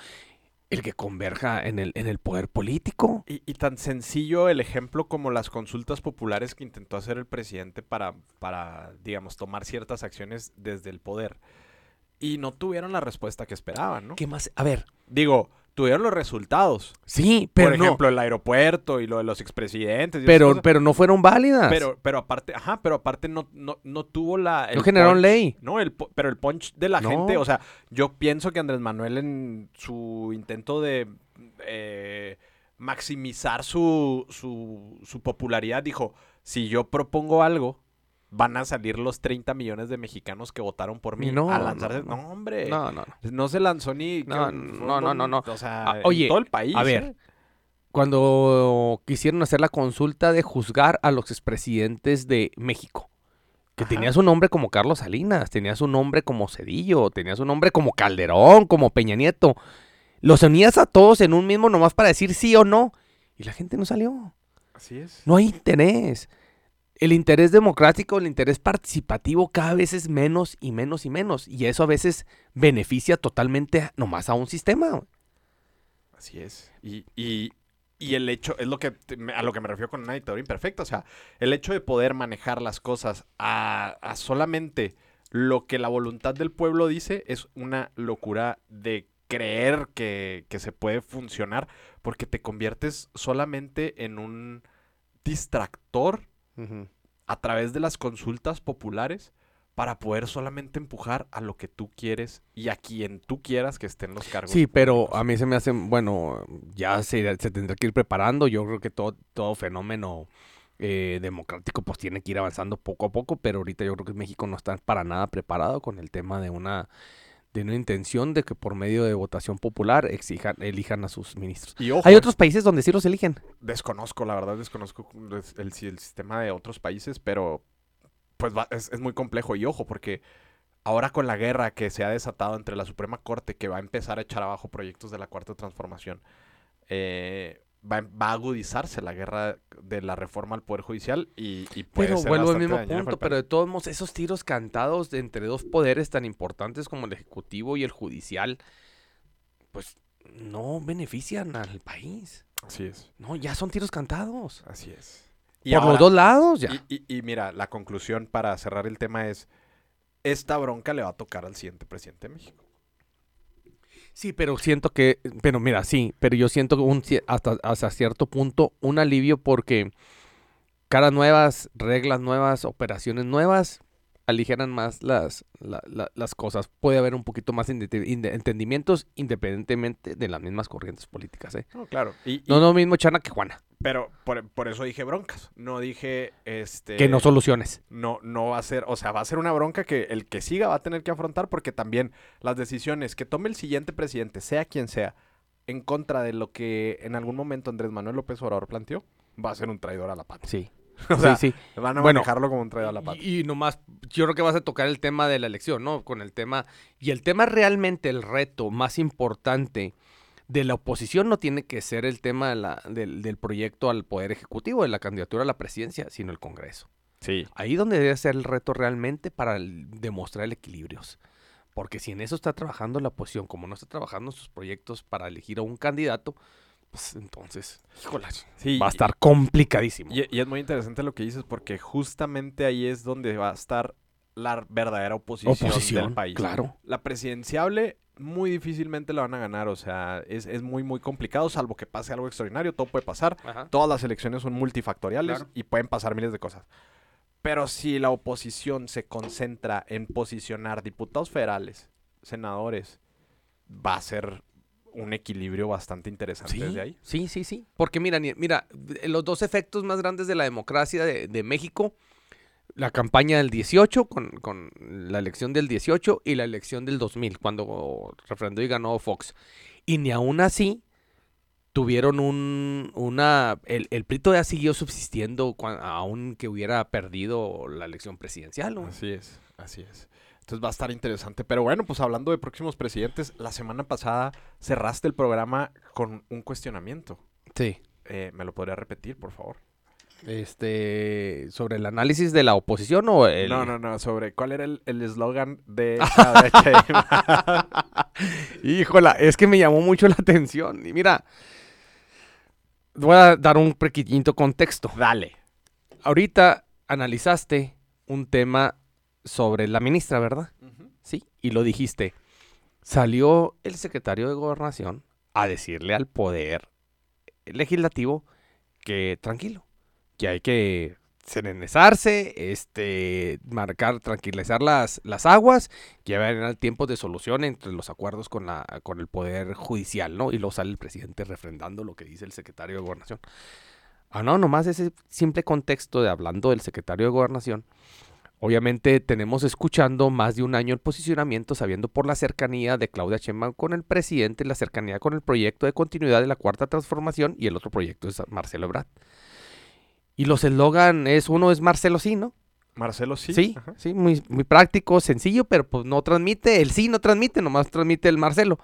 El que converja en el, en el poder político. Y, y tan sencillo el ejemplo como las consultas populares que intentó hacer el presidente para, para, digamos, tomar ciertas acciones desde el poder. Y no tuvieron la respuesta que esperaban, ¿no? ¿Qué más? A ver, Digo, tuvieron los resultados. sí, pero Por no. ejemplo, el aeropuerto y lo de los expresidentes. y Pero, pero no fueron válidas. pero, pero aparte, ajá, pero aparte no, no, no tuvo la. el No generaron punch, ley. No, el, pero el punch de la No. gente, o sea, yo pienso que Andrés Manuel en su intento de eh, maximizar su, su, su popularidad dijo, si yo propongo algo, van a salir los 30 millones de mexicanos que votaron por mí No, a lanzarse. no. No, hombre. no, no, no. No se lanzó ni... No, no, no, no, no. O sea, Ah, en oye, todo el país. a ver, ¿eh? Cuando quisieron hacer la consulta de juzgar a los expresidentes de México. Que Ajá. tenía su nombre como Carlos Salinas, tenía su nombre como Cedillo, tenía su nombre como Calderón, como Peña Nieto. Los unías a todos en un mismo nomás para decir sí o no. Y la gente no salió. Así es. No hay interés. El interés democrático, el interés participativo cada vez es menos y menos y menos. Y eso a veces beneficia totalmente nomás a un sistema. Así es. Y, y, y el hecho, es lo que a lo que me refiero con una dictadura imperfecta. O sea, el hecho de poder manejar las cosas a, a solamente lo que la voluntad del pueblo dice es una locura de creer que, que se puede funcionar porque te conviertes solamente en un distractor a través de las consultas populares para poder solamente empujar a lo que tú quieres y a quien tú quieras que estén los cargos. Sí, pero a mí se me hace, bueno, ya se, se tendrá que ir preparando. Yo creo que todo, todo fenómeno eh, democrático pues tiene que ir avanzando poco a poco, pero ahorita yo creo que México no está para nada preparado con el tema de una de una intención de que por medio de votación popular exijan, elijan a sus ministros. Y ojo, Hay otros países donde sí los eligen. desconozco, la verdad desconozco el, el sistema de otros países, pero pues va- es, es muy complejo. Y ojo, porque ahora con la guerra que se ha desatado entre la Suprema Corte, que va a empezar a echar abajo proyectos de la Cuarta Transformación, eh, va, va a agudizarse la guerra de la reforma al Poder Judicial y, y puede Pero ser vuelvo al mismo punto, pero de todos modos, esos tiros cantados de entre dos poderes tan importantes como el ejecutivo y el judicial, pues no benefician al país. Así es, No, ya son tiros cantados. así es. Por los dos lados, ya. Y, y- y mira, la conclusión para cerrar el tema es, esta bronca le va a tocar al siguiente presidente de México. Sí, pero siento que, pero mira, sí, pero yo siento un, hasta, hasta cierto punto un alivio porque caras nuevas, reglas nuevas, operaciones nuevas aligeran más las, la- la- las cosas. Puede haber un poquito más entendimientos independientemente de las mismas corrientes políticas. ¿eh? No, claro. Y, No, no mismo Chana que Juana, Pero por, por eso dije broncas. No dije, este... que no soluciones. No, no va a ser, o sea, va a ser una bronca que el que siga va a tener que afrontar porque también las decisiones que tome el siguiente presidente, sea quien sea, en contra de lo que en algún momento Andrés Manuel López Obrador planteó, va a ser un traidor a la patria. Sí, O sea, sí, sí. van a Bueno, manejarlo como un traidor a la patria. Y, y nomás, yo creo que vas a tocar el tema de la elección, ¿no? Con el tema. Y el tema realmente, el reto más importante de la oposición no tiene que ser el tema de la- del, del proyecto al Poder Ejecutivo, de la candidatura a la presidencia, sino el Congreso. Sí. Ahí donde debe ser el reto realmente para el- demostrar el equilibrio. Porque si en eso está trabajando la oposición, como no está trabajando en sus proyectos para elegir a un candidato, pues entonces, híjole, Sí, va a estar complicadísimo. Y, y es muy interesante lo que dices porque justamente ahí es donde va a estar la verdadera oposición, del país. claro. La presidenciable muy difícilmente la van a ganar, o sea, es, es muy, muy complicado, salvo que pase algo extraordinario, todo puede pasar. Ajá. Todas las elecciones son multifactoriales Claro. y pueden pasar miles de cosas. Pero si la oposición se concentra en posicionar diputados federales, senadores, va a ser un equilibrio bastante interesante Sí, desde ahí. sí, sí, sí. Porque mira, mira, los dos efectos más grandes de la democracia de, de México, la campaña del 18, con, con la elección del 18 y la elección del 2000, cuando refrendó y ganó Fox. Y ni aún así tuvieron un, una, el, el PRI todavía siguió subsistiendo aun que hubiera perdido la elección presidencial. ¿no? Así es, así es. Entonces va a estar interesante. Pero bueno, pues hablando de próximos presidentes, la semana pasada cerraste el programa con un cuestionamiento. Sí. Eh, ¿Me lo podría repetir, por favor? Este, sobre el análisis de la oposición o el... No, no, no, sobre cuál era el el eslogan de Claudia Sheinbaum. Híjola, es que me llamó mucho la atención. Y mira, voy a dar un pequeñito contexto. Dale. Ahorita analizaste un tema sobre la ministra, ¿verdad? Sí, y lo dijiste. Salió el secretario de Gobernación a decirle al poder legislativo que tranquilo, que hay que serenizarse, este, marcar, tranquilizar las, las aguas, que va a haber tiempos de solución entre los acuerdos con, la, con el poder judicial, ¿no? Y luego sale el presidente refrendando lo que dice el secretario de Gobernación. Ah, no, nomás ese simple contexto de hablando del secretario de Gobernación. Obviamente tenemos escuchando más de un año el posicionamiento, sabiendo por la cercanía de Claudia Sheinbaum con el presidente, la cercanía con el proyecto de continuidad de la Cuarta Transformación y el otro proyecto es Marcelo Ebrard. Y los eslogan es, uno es Marcelo sí, ¿no? Marcelo, sí. Sí, Ajá. sí, muy, muy práctico, sencillo, pero pues no transmite, el sí no transmite, nomás transmite el Marcelo.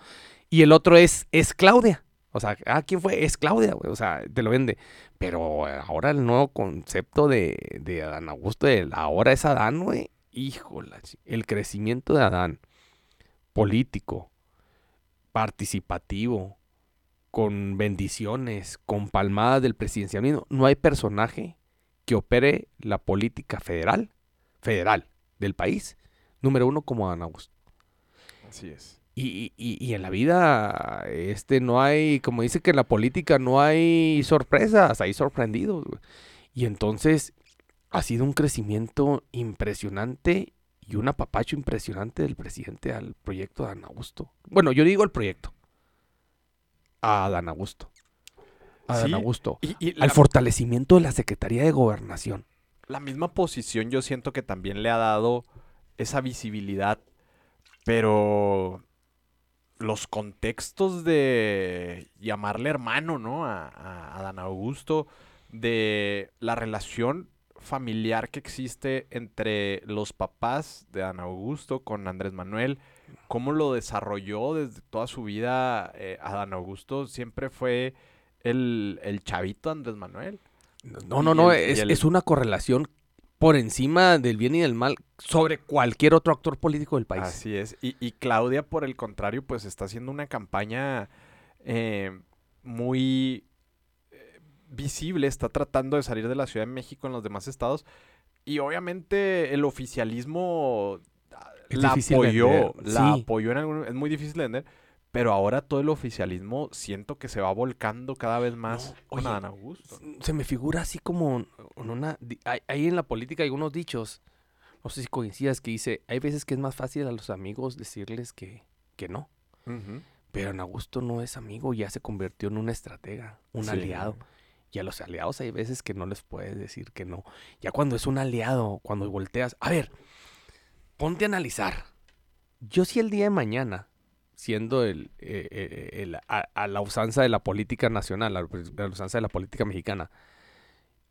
Y el otro es, es Claudia. O sea, ah, ¿quién fue? Es Claudia, güey. O sea, te lo vende. Pero ahora el nuevo concepto de, de Adán Augusto, ahora es Adán, güey. Híjola, el crecimiento de Adán, político, participativo, con bendiciones, con palmadas del presidencialismo. No hay personaje que opere la política federal, federal del país, número uno como Adán Augusto. Así es. Y, y- y en la vida, este, no hay, como dice que en la política no hay sorpresas, hay sorprendidos. güey. Y entonces ha sido un crecimiento impresionante y un apapacho impresionante del presidente al proyecto de Adán Augusto. Bueno, yo digo el proyecto. A Adán Augusto. A Sí, Augusto. Y, y la, Al fortalecimiento de la Secretaría de Gobernación. la misma posición yo siento que también le ha dado esa visibilidad, pero los contextos de llamarle hermano, ¿no? A, a, a Dan Augusto, de la relación familiar que existe entre los papás de Dan Augusto con Andrés Manuel, cómo lo desarrolló desde toda su vida eh, Adán Augusto, siempre fue el, el chavito Andrés Manuel. No, no, no, el- es, el- es una correlación por encima del bien y del mal sobre cualquier otro actor político del país. Así es. Y, y Claudia, por el contrario, pues está haciendo una campaña eh, muy eh, visible. Está tratando de salir de la Ciudad de México en los demás estados. Y obviamente el oficialismo ah, Es la apoyó. La sí. apoyó en algún- Es muy difícil de vender. Pero ahora todo el oficialismo siento que se va volcando cada vez más No, con Adán Augusto. Se me figura así como en una... hay- Ahí en la política hay unos dichos, no sé si coincidas, que dice, hay veces que es más fácil a los amigos decirles que, que no. Pero en Augusto no es amigo, ya se convirtió en un estratega, un Sí. aliado. Y a los aliados hay veces que no les puedes decir que no. Ya cuando es un aliado, cuando volteas. A ver, ponte a analizar. Yo si el día de mañana, siendo el, eh, eh, el- a, a la usanza de la política nacional, a la usanza de la política mexicana,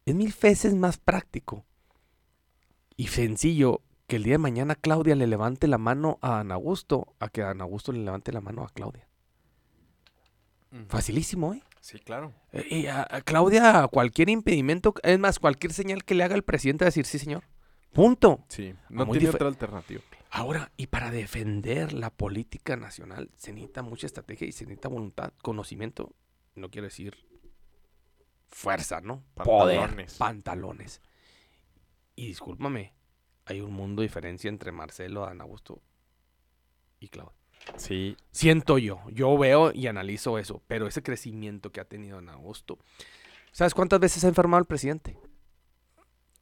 es mil veces más práctico y sencillo que el día de mañana Claudia le levante la mano a Ana Augusto a que Ana Augusto le levante la mano a Claudia. Facilísimo, ¿eh? Sí, claro. Eh, Y a, a Claudia, cualquier impedimento, es más, cualquier señal que le haga el presidente a decir sí, señor. Punto. Sí. No tiene otra alternativa. Ahora, y para defender la política nacional se necesita mucha estrategia y se necesita voluntad, conocimiento, no quiero decir fuerza, ¿no? Poder, Pantalones. pantalones. Y discúlpame, hay un mundo de diferencia entre Marcelo, Ana Augusto y Claudia. Sí. Siento yo, yo veo y analizo eso, pero ese crecimiento que ha tenido Ana Augusto. ¿Sabes cuántas veces ha enfermado el presidente?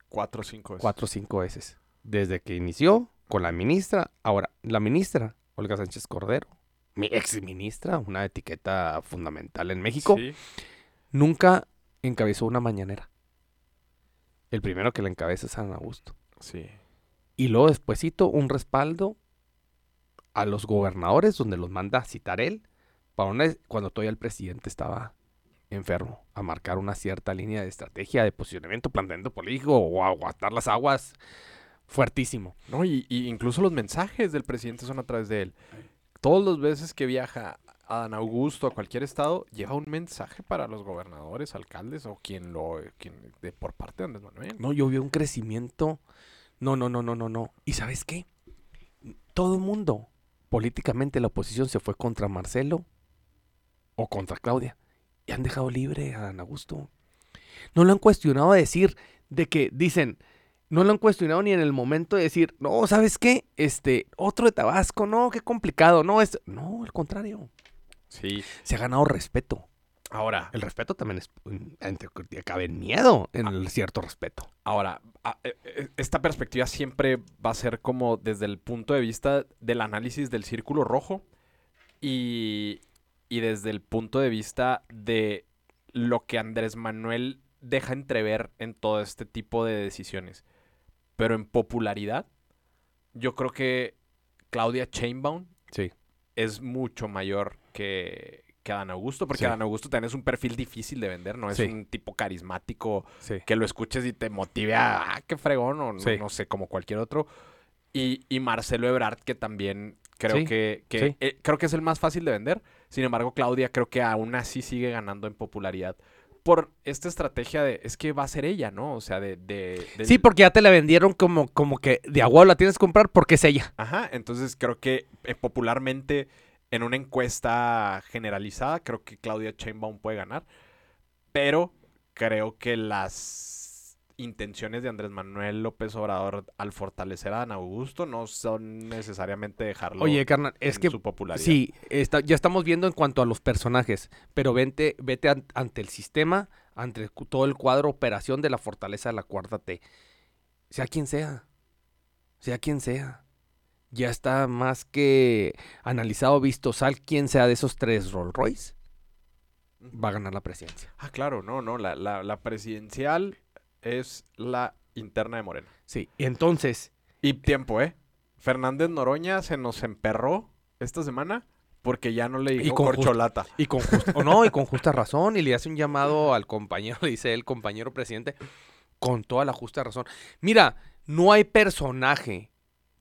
Cuatro o cinco veces. Cuatro o cinco veces. Desde que inició con la ministra, ahora, la ministra, Olga Sánchez Cordero, mi ex ministra, una etiqueta fundamental en México, Sí. nunca encabezó una mañanera. El primero que la encabeza es Ana Augusto. Sí. Y luego despuesito un respaldo a los gobernadores donde los manda a citar él para una- cuando todavía el presidente estaba enfermo a marcar una cierta línea de estrategia, de posicionamiento, planteamiento político o aguantar las aguas fuertísimo. No, y, y incluso los mensajes del presidente son a través de él. Todas las veces que viaja a Dan Augusto, a cualquier estado, lleva un mensaje para los gobernadores, alcaldes o quien lo, quien, de, por parte de Andrés Manuel. No, yo vi un crecimiento. No, no, no, no, no, no. ¿Y sabes qué? Todo el mundo, políticamente la oposición se fue contra Marcelo o contra Claudia. Y han dejado libre a Dan Augusto. No lo han cuestionado a decir de que dicen, no lo han cuestionado ni en el momento de decir, no, ¿sabes qué? Este, otro de Tabasco, no, qué complicado, no, es, no, al contrario. Sí. Se ha ganado respeto. Ahora, El respeto también es, cabe miedo en el cierto respeto. ahora, a- e- e- esta perspectiva siempre va a ser como desde el punto de vista del análisis del círculo rojo y, y desde el punto de vista de lo que Andrés Manuel deja entrever en todo este tipo de decisiones. Pero en popularidad, yo creo que Claudia Chainbaum Sí. es mucho mayor que, que Adán Augusto, porque Sí. Adán Augusto también es un perfil difícil de vender, no es Sí. un tipo carismático que lo escuches y te motive a, ah, qué fregón, o no, no sé, como cualquier otro. Y, y Marcelo Ebrard, que también creo que, eh, creo que es el más fácil de vender. Sin embargo, Claudia creo que aún así sigue ganando en popularidad. Por esta estrategia de, es que va a ser ella, ¿no? O sea, de... Sí, porque ya te la vendieron como, como que de agua la tienes que comprar porque es ella. Ajá, entonces creo que eh, popularmente en una encuesta generalizada, creo que Claudia Chainbaum puede ganar. Pero creo que las intenciones de Andrés Manuel López Obrador al fortalecer a Dan Augusto no son necesariamente dejarlo Oye, carnal, es en que su popularidad. sí, está- ya estamos viendo en cuanto a los personajes, pero vente, vete an- ante el sistema, ante todo el cuadro operación de la fortaleza de la cuarta T. Sea quien sea, sea quien sea. Ya está más que analizado, visto, sal quien sea de esos tres Rolls Royce, va a ganar la presidencia. Ah, claro, no, no, la, la, la presidencial es la interna de Morena. Sí, entonces, Y tiempo, ¿eh? Fernández Noroña se nos emperró esta semana porque ya no le dijo con justo- corcholata. Y con justa, no, y con justa razón, y le hace un llamado al compañero, le dice el compañero presidente, con toda la justa razón. Mira, no hay personaje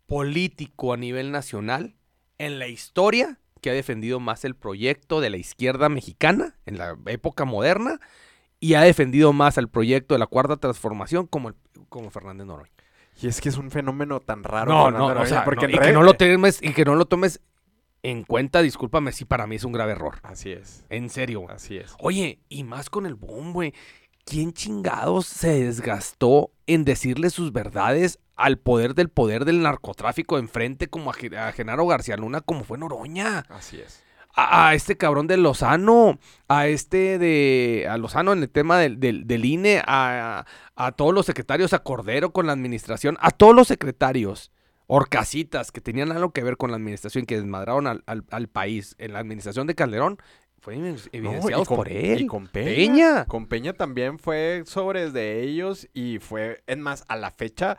político a nivel nacional en la historia que ha defendido más el proyecto de la izquierda mexicana en la época moderna y ha defendido más al proyecto de la cuarta transformación como, el- como Fernández Noroña. Y es que es un fenómeno tan raro. No, Fernando no, o sea, porque no, y, que no lo tomes, y que no lo tomes en cuenta, discúlpame, si para mí es un grave error. Así es, En serio. así es. Oye, y más con el boom, güey. ¿Quién chingados se desgastó en decirle sus verdades al poder del poder del narcotráfico enfrente como a Genaro García Luna como fue Noroña? Así es. A, a este cabrón de Lozano, a este de... a Lozano en el tema del, del, del INE, a, a todos los secretarios, a Cordero con la administración, a todos los secretarios. Orcasitas que tenían algo que ver con la administración, que desmadraron al, al- al país en la administración de Calderón, No, evidenciados con- por él. Y con Peña. Peña. Con Peña también fue sobre de ellos y fue, es más, a la fecha,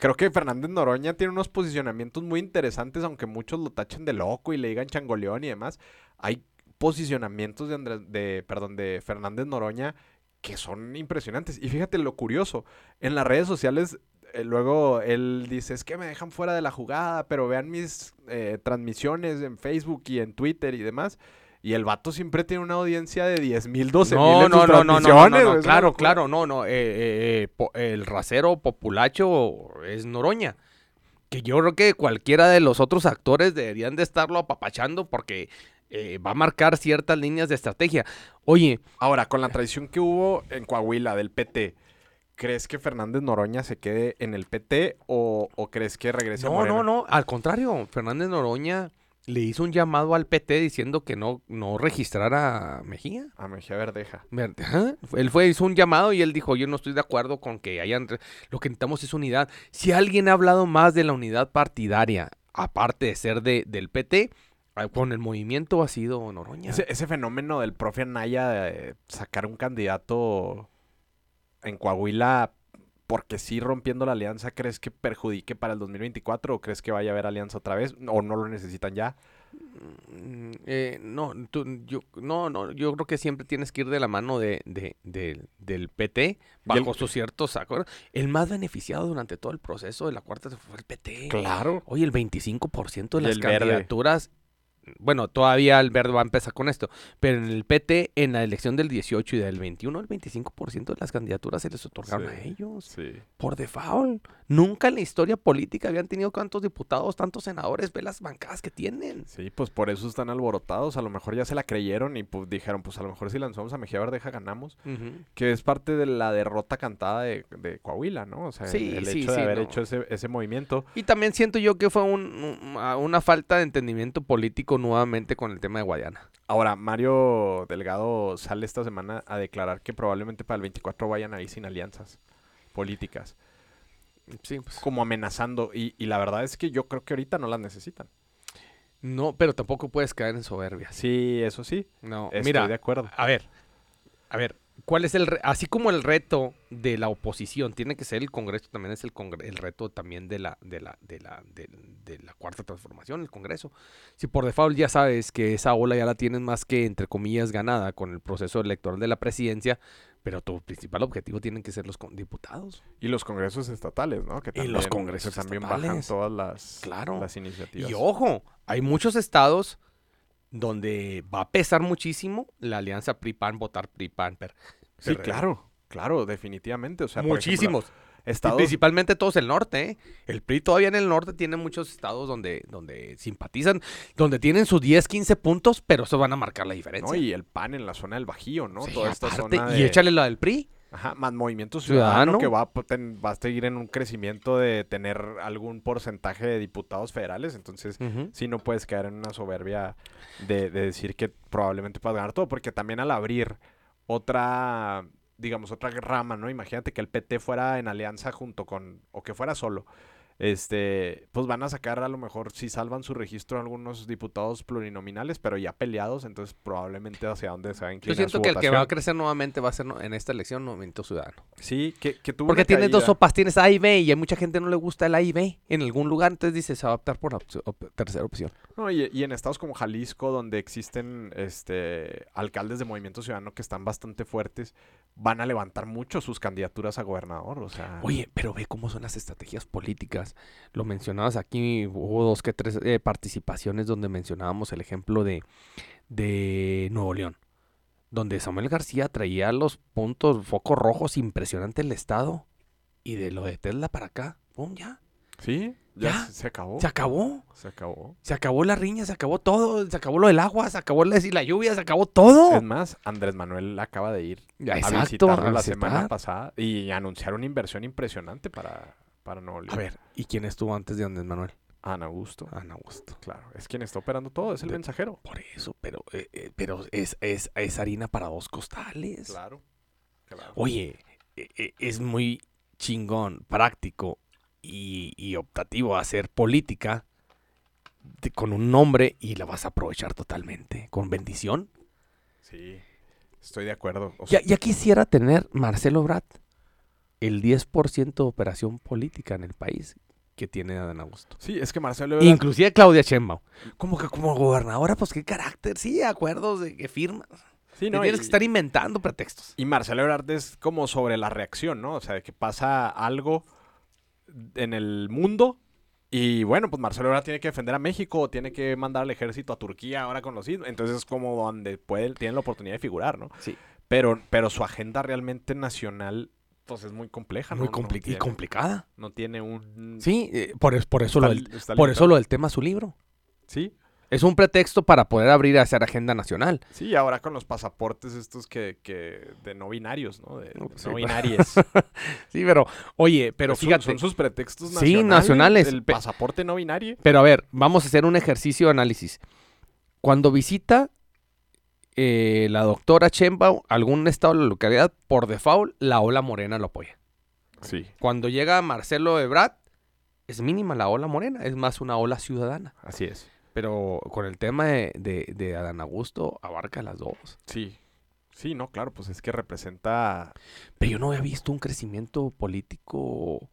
creo que Fernández Noroña tiene unos posicionamientos muy interesantes, aunque muchos lo tachen de loco y le digan changoleón y demás. Hay posicionamientos de, Andrés, de, perdón, de Fernández Noroña que son impresionantes. Y fíjate lo curioso, en las redes sociales eh, luego él dice, es que me dejan fuera de la jugada, pero vean mis eh, transmisiones en Facebook y en Twitter y demás. Y el vato siempre tiene una audiencia de 10 mil, 12 mil No, no, no, no, no, claro, claro, no, no, eh, eh, eh, po- el rasero populacho es Noroña, que yo creo que cualquiera de los otros actores deberían de estarlo apapachando porque eh, va a marcar ciertas líneas de estrategia. Oye, Ahora, con la traición que hubo en Coahuila del PT, ¿crees que Fernández Noroña se quede en el PT o, o crees que regrese a no, no, no, al contrario, Fernández Noroña le hizo un llamado al PT diciendo que no, no registrara a Mejía. A Mejía Verdeja. Ver- ajá. Él fue, hizo un llamado y él dijo, yo no estoy de acuerdo con que hayan... Lo que necesitamos es unidad. Si alguien ha hablado más de la unidad partidaria, aparte de ser de, del PT, ah, con el movimiento ha sido Noroña. Ese, ese fenómeno del profe Anaya de sacar un candidato en Coahuila porque sí rompiendo la alianza, ¿crees que perjudique para el 2024 o crees que vaya a haber alianza otra vez o no lo necesitan ya? Mm, Eh, no, tú- yo, no, no, yo creo que siempre tienes que ir de la mano de, de- de- del PT bajo el- su cierto saco. El más beneficiado durante todo el proceso de la cuarta fue el PT. Claro. Oye, el 25% de las verde. Bueno, todavía verde va a empezar con esto, pero en el PT, en la elección del 18 y del 21, el 25% de las candidaturas se les otorgaron a ellos Sí. por default. Nunca en la historia política habían tenido tantos diputados, tantos senadores, ve las bancadas que tienen. Sí, pues por eso están alborotados. A lo mejor ya se la creyeron y pues dijeron, pues a lo mejor si lanzamos a Mejía Verdeja ganamos. Que es parte de la derrota cantada de, de Coahuila, ¿no? O sea, Sí, el sí, hecho de sí, haber no. hecho ese, ese movimiento. Y también siento yo que fue un- un- a- una falta de entendimiento político nuevamente con el tema de Guayana. Ahora, Mario Delgado sale esta semana a declarar que probablemente para el 24 vayan ahí sin alianzas políticas, Sí, pues. como amenazando. Y, y la verdad es que yo creo que ahorita no las necesitan. No, pero tampoco puedes caer en soberbia. Sí, eso sí. No, Estoy mira, de acuerdo. a ver, a ver, ¿cuál es el re- así como el reto de la oposición tiene que ser el Congreso, también es el congre- el reto también de la de la de la de, de la cuarta transformación, el Congreso. Si por default ya sabes que esa ola ya la tienes más que entre comillas ganada con el proceso electoral de la presidencia, pero tu principal objetivo tienen que ser los diputados. Y los congresos estatales, ¿no? Que Y los también- congresos que también bajan todas las, Claro. las iniciativas. Y ojo, hay muchos estados donde va a pesar muchísimo la alianza PRI-PAN, votar PRI-PAN. per- Sí, claro, claro, definitivamente. O sea, por ejemplo, Y principalmente todos el norte, ¿eh? El PRI todavía en el norte tiene muchos estados donde, donde simpatizan, donde tienen sus 10, 15 puntos, pero eso van a marcar la diferencia. ¿no? Y el PAN en la zona del Bajío, ¿no? Sí, Toda esta aparte, zona Y de- échale la del PRI. Ajá, más Movimiento Ciudadano. Ciudadano, que va a, ten- va a seguir en un crecimiento de tener algún porcentaje de diputados federales. Entonces, sí no puedes caer en una soberbia de, de decir que probablemente puedas ganar todo, porque también al abrir otra, digamos, otra rama, ¿no? Imagínate que el PT fuera en alianza junto con, o que fuera solo. Este, pues van a sacar a lo mejor si salvan su registro algunos diputados plurinominales, pero ya peleados, entonces probablemente hacia dónde se va a Yo inclinar siento su que el que va a crecer nuevamente va a ser en esta elección Movimiento Ciudadano. Sí, que, que tuvo Porque tienes dos sopas, tienes A y B, y a mucha gente no le gusta el A y B en algún lugar, entonces dice, se va a optar por la opci- op- tercera opción. No, y, y en estados como Jalisco, donde existen este alcaldes de Movimiento Ciudadano que están bastante fuertes, van a levantar mucho sus candidaturas a gobernador. O sea, Oye, pero ve cómo son las estrategias políticas. Lo mencionabas aquí, hubo dos que tres eh, participaciones donde mencionábamos el ejemplo de, de Nuevo León, donde Samuel García traía los puntos, focos rojos impresionante el estado, y de lo de Tesla para acá, ¡pum! ya, sí, ya, Ya. Se, acabó. se acabó. Se acabó. Se acabó la riña, se acabó todo, se acabó lo del agua, se acabó la, la lluvia, se acabó todo. Es más, Andrés Manuel acaba de ir Ya, a visitarlo a la visitar. semana pasada y anunciar una inversión impresionante para, para Nuevo León. A ver, ¿y quién estuvo antes de Andrés Manuel? Ana Augusto. Ana Augusto. Claro, es quien está operando todo, es el De- mensajero. Por eso, pero, eh, eh, pero es, es, es harina para dos costales. Claro. claro. Oye, eh, eh, es muy chingón, práctico y, y optativo hacer política de- con un nombre y la vas a aprovechar totalmente, con bendición. Sí, estoy de acuerdo. O Ya, ya quisiera tener Marcelo Brat el 10% de operación política en el país que tiene Adán Augusto. sí, es que Marcelo Ebrard- Inclusive Claudia Sheinbaum. Como que como gobernadora, pues qué carácter, sí, acuerdos de que firma. Sí, no, tienes y- que estar inventando pretextos. Y Marcelo Ebrard es como sobre la reacción, ¿no? O sea, de que pasa algo en el mundo y bueno, pues Marcelo Ebrard tiene que defender a México o tiene que mandar al ejército a Turquía ahora con los ismos. Entonces es como donde puede, tiene la oportunidad de figurar, ¿no? Sí. Pero, pero su agenda realmente nacional, pues es muy compleja, Muy ¿no? compli- no y complicada. No tiene un... Sí, eh, por, es- por eso, está- lo del, por eso lo del tema su libro. Sí, Es un pretexto para poder abrir a hacer agenda nacional. sí, ahora con los pasaportes estos que, que de no binarios, ¿no? De, No, de sí, no pero- binaries. Sí, pero, oye, pero Son- fíjate. Son sus pretextos Sí, nacionales. nacionales, El pasaporte no binario. Pero a ver, vamos a hacer un ejercicio de análisis. Cuando visita eh, la doctora Chembao algún estado de la localidad, por default, la ola morena lo apoya. Sí, Cuando llega Marcelo Ebrard, es mínima la ola morena, es más una ola ciudadana. así es. Pero con el tema de, de, de Adán Augusto, abarca las dos. Sí. Sí, no, claro, pues es que representa. Pero yo no había visto un crecimiento político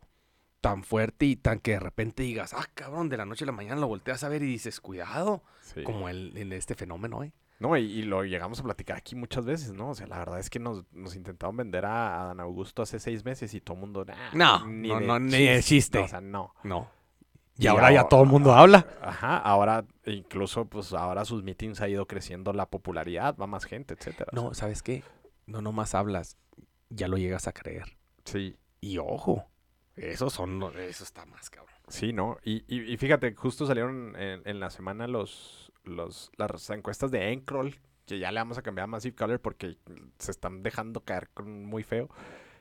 tan fuerte y tan que de repente digas, ah, cabrón, de la noche a la mañana lo volteas a ver y dices, cuidado, Sí. como el, en este fenómeno, ¿eh? No, y, y lo llegamos a platicar aquí muchas veces, ¿no? O sea, la verdad es que nos, nos intentaron vender a, a Dan Augusto hace seis meses y todo el mundo, "Nah, No, no, no, ni de chiste. No, o sea, no. No. Y, Y ahora ya ahora- todo el mundo habla. Ajá, ahora incluso, pues ahora sus meetings ha ido creciendo la popularidad, va más gente, etcétera. o No, ¿sabes qué? No nomás hablas, ya lo llegas a creer. sí, Y ojo, esos son, eso está más cabrón. sí, ¿no? Y, y, y fíjate, justo salieron en, en la semana los, los, las encuestas de Encroll, que ya le vamos a cambiar a Massive Color porque se están dejando caer con muy feo.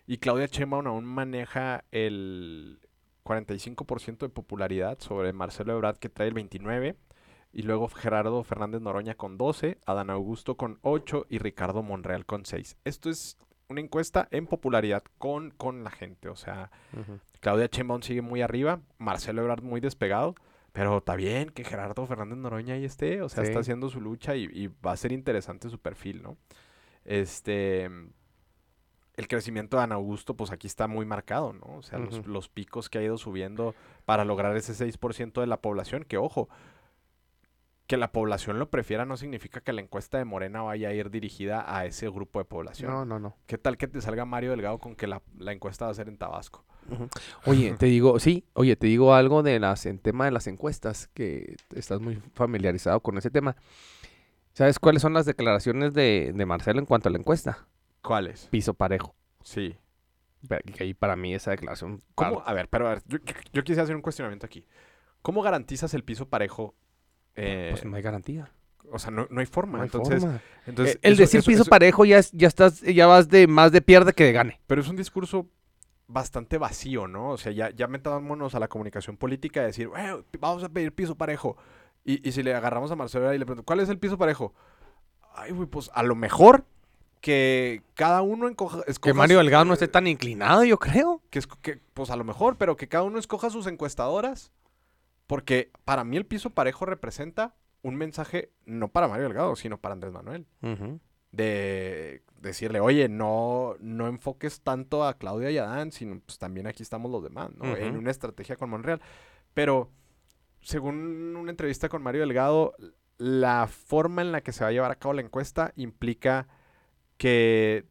Y Claudia Sheinbaum aún maneja el 45% de popularidad sobre Marcelo Ebrard que trae el 29%. Y luego Gerardo Fernández Noroña con 12, Adán Augusto con 8 y Ricardo Monreal con 6. Esto es una encuesta en popularidad con, con la gente. O sea, Claudia Sheinbaum sigue muy arriba, Marcelo Ebrard muy despegado. Pero está bien que Gerardo Fernández Noroña ahí esté. O sea, Sí. está haciendo su lucha y, y va a ser interesante su perfil, ¿no? Este... El crecimiento de Ana Augusto, pues aquí está muy marcado, ¿no? O sea, los picos que ha ido subiendo para lograr ese 6% de la población, que ojo, que la población lo prefiera no significa que la encuesta de Morena vaya a ir dirigida a ese grupo de población. No, no, no. ¿Qué tal que te salga Mario Delgado con que la, la encuesta va a ser en Tabasco? Oye, te digo, sí, oye, te digo algo de las, en tema de las encuestas, que estás muy familiarizado con ese tema. ¿Sabes cuáles son las declaraciones de, de Marcelo en cuanto a la encuesta? ¿Cuáles? Piso parejo. Sí. Que ahí para mí esa declaración... ¿Cómo? A ver, pero a ver, yo, yo- yo quisiera hacer un cuestionamiento aquí. ¿Cómo garantizas el piso parejo? Eh, Pues no hay garantía. o sea, no, no hay forma. No hay entonces, forma. entonces Eh, el eso- decir eso- piso eso- parejo ya, es- ya estás, ya vas de más de pierde que de gane. Pero es un discurso bastante vacío, ¿no? O sea, ya, ya metámonos a la comunicación política de decir, "Bueno, pi- vamos a pedir piso parejo. Y, y si le agarramos a Marcelo y le preguntamos, ¿cuál es el piso parejo? Ay, güey, pues a lo mejor que cada uno encoja, Que escoja Mario Delgado no esté tan inclinado, yo creo. que, que, pues a lo mejor, pero que cada uno escoja sus encuestadoras. Porque para mí el piso parejo representa un mensaje no para Mario Delgado, sino para Andrés Manuel. De decirle, oye, no, no enfoques tanto a Claudia y a Dan, sino pues también aquí estamos los demás, ¿no? En una estrategia con Monreal. Pero, según una entrevista con Mario Delgado, la forma en la que se va a llevar a cabo la encuesta implica que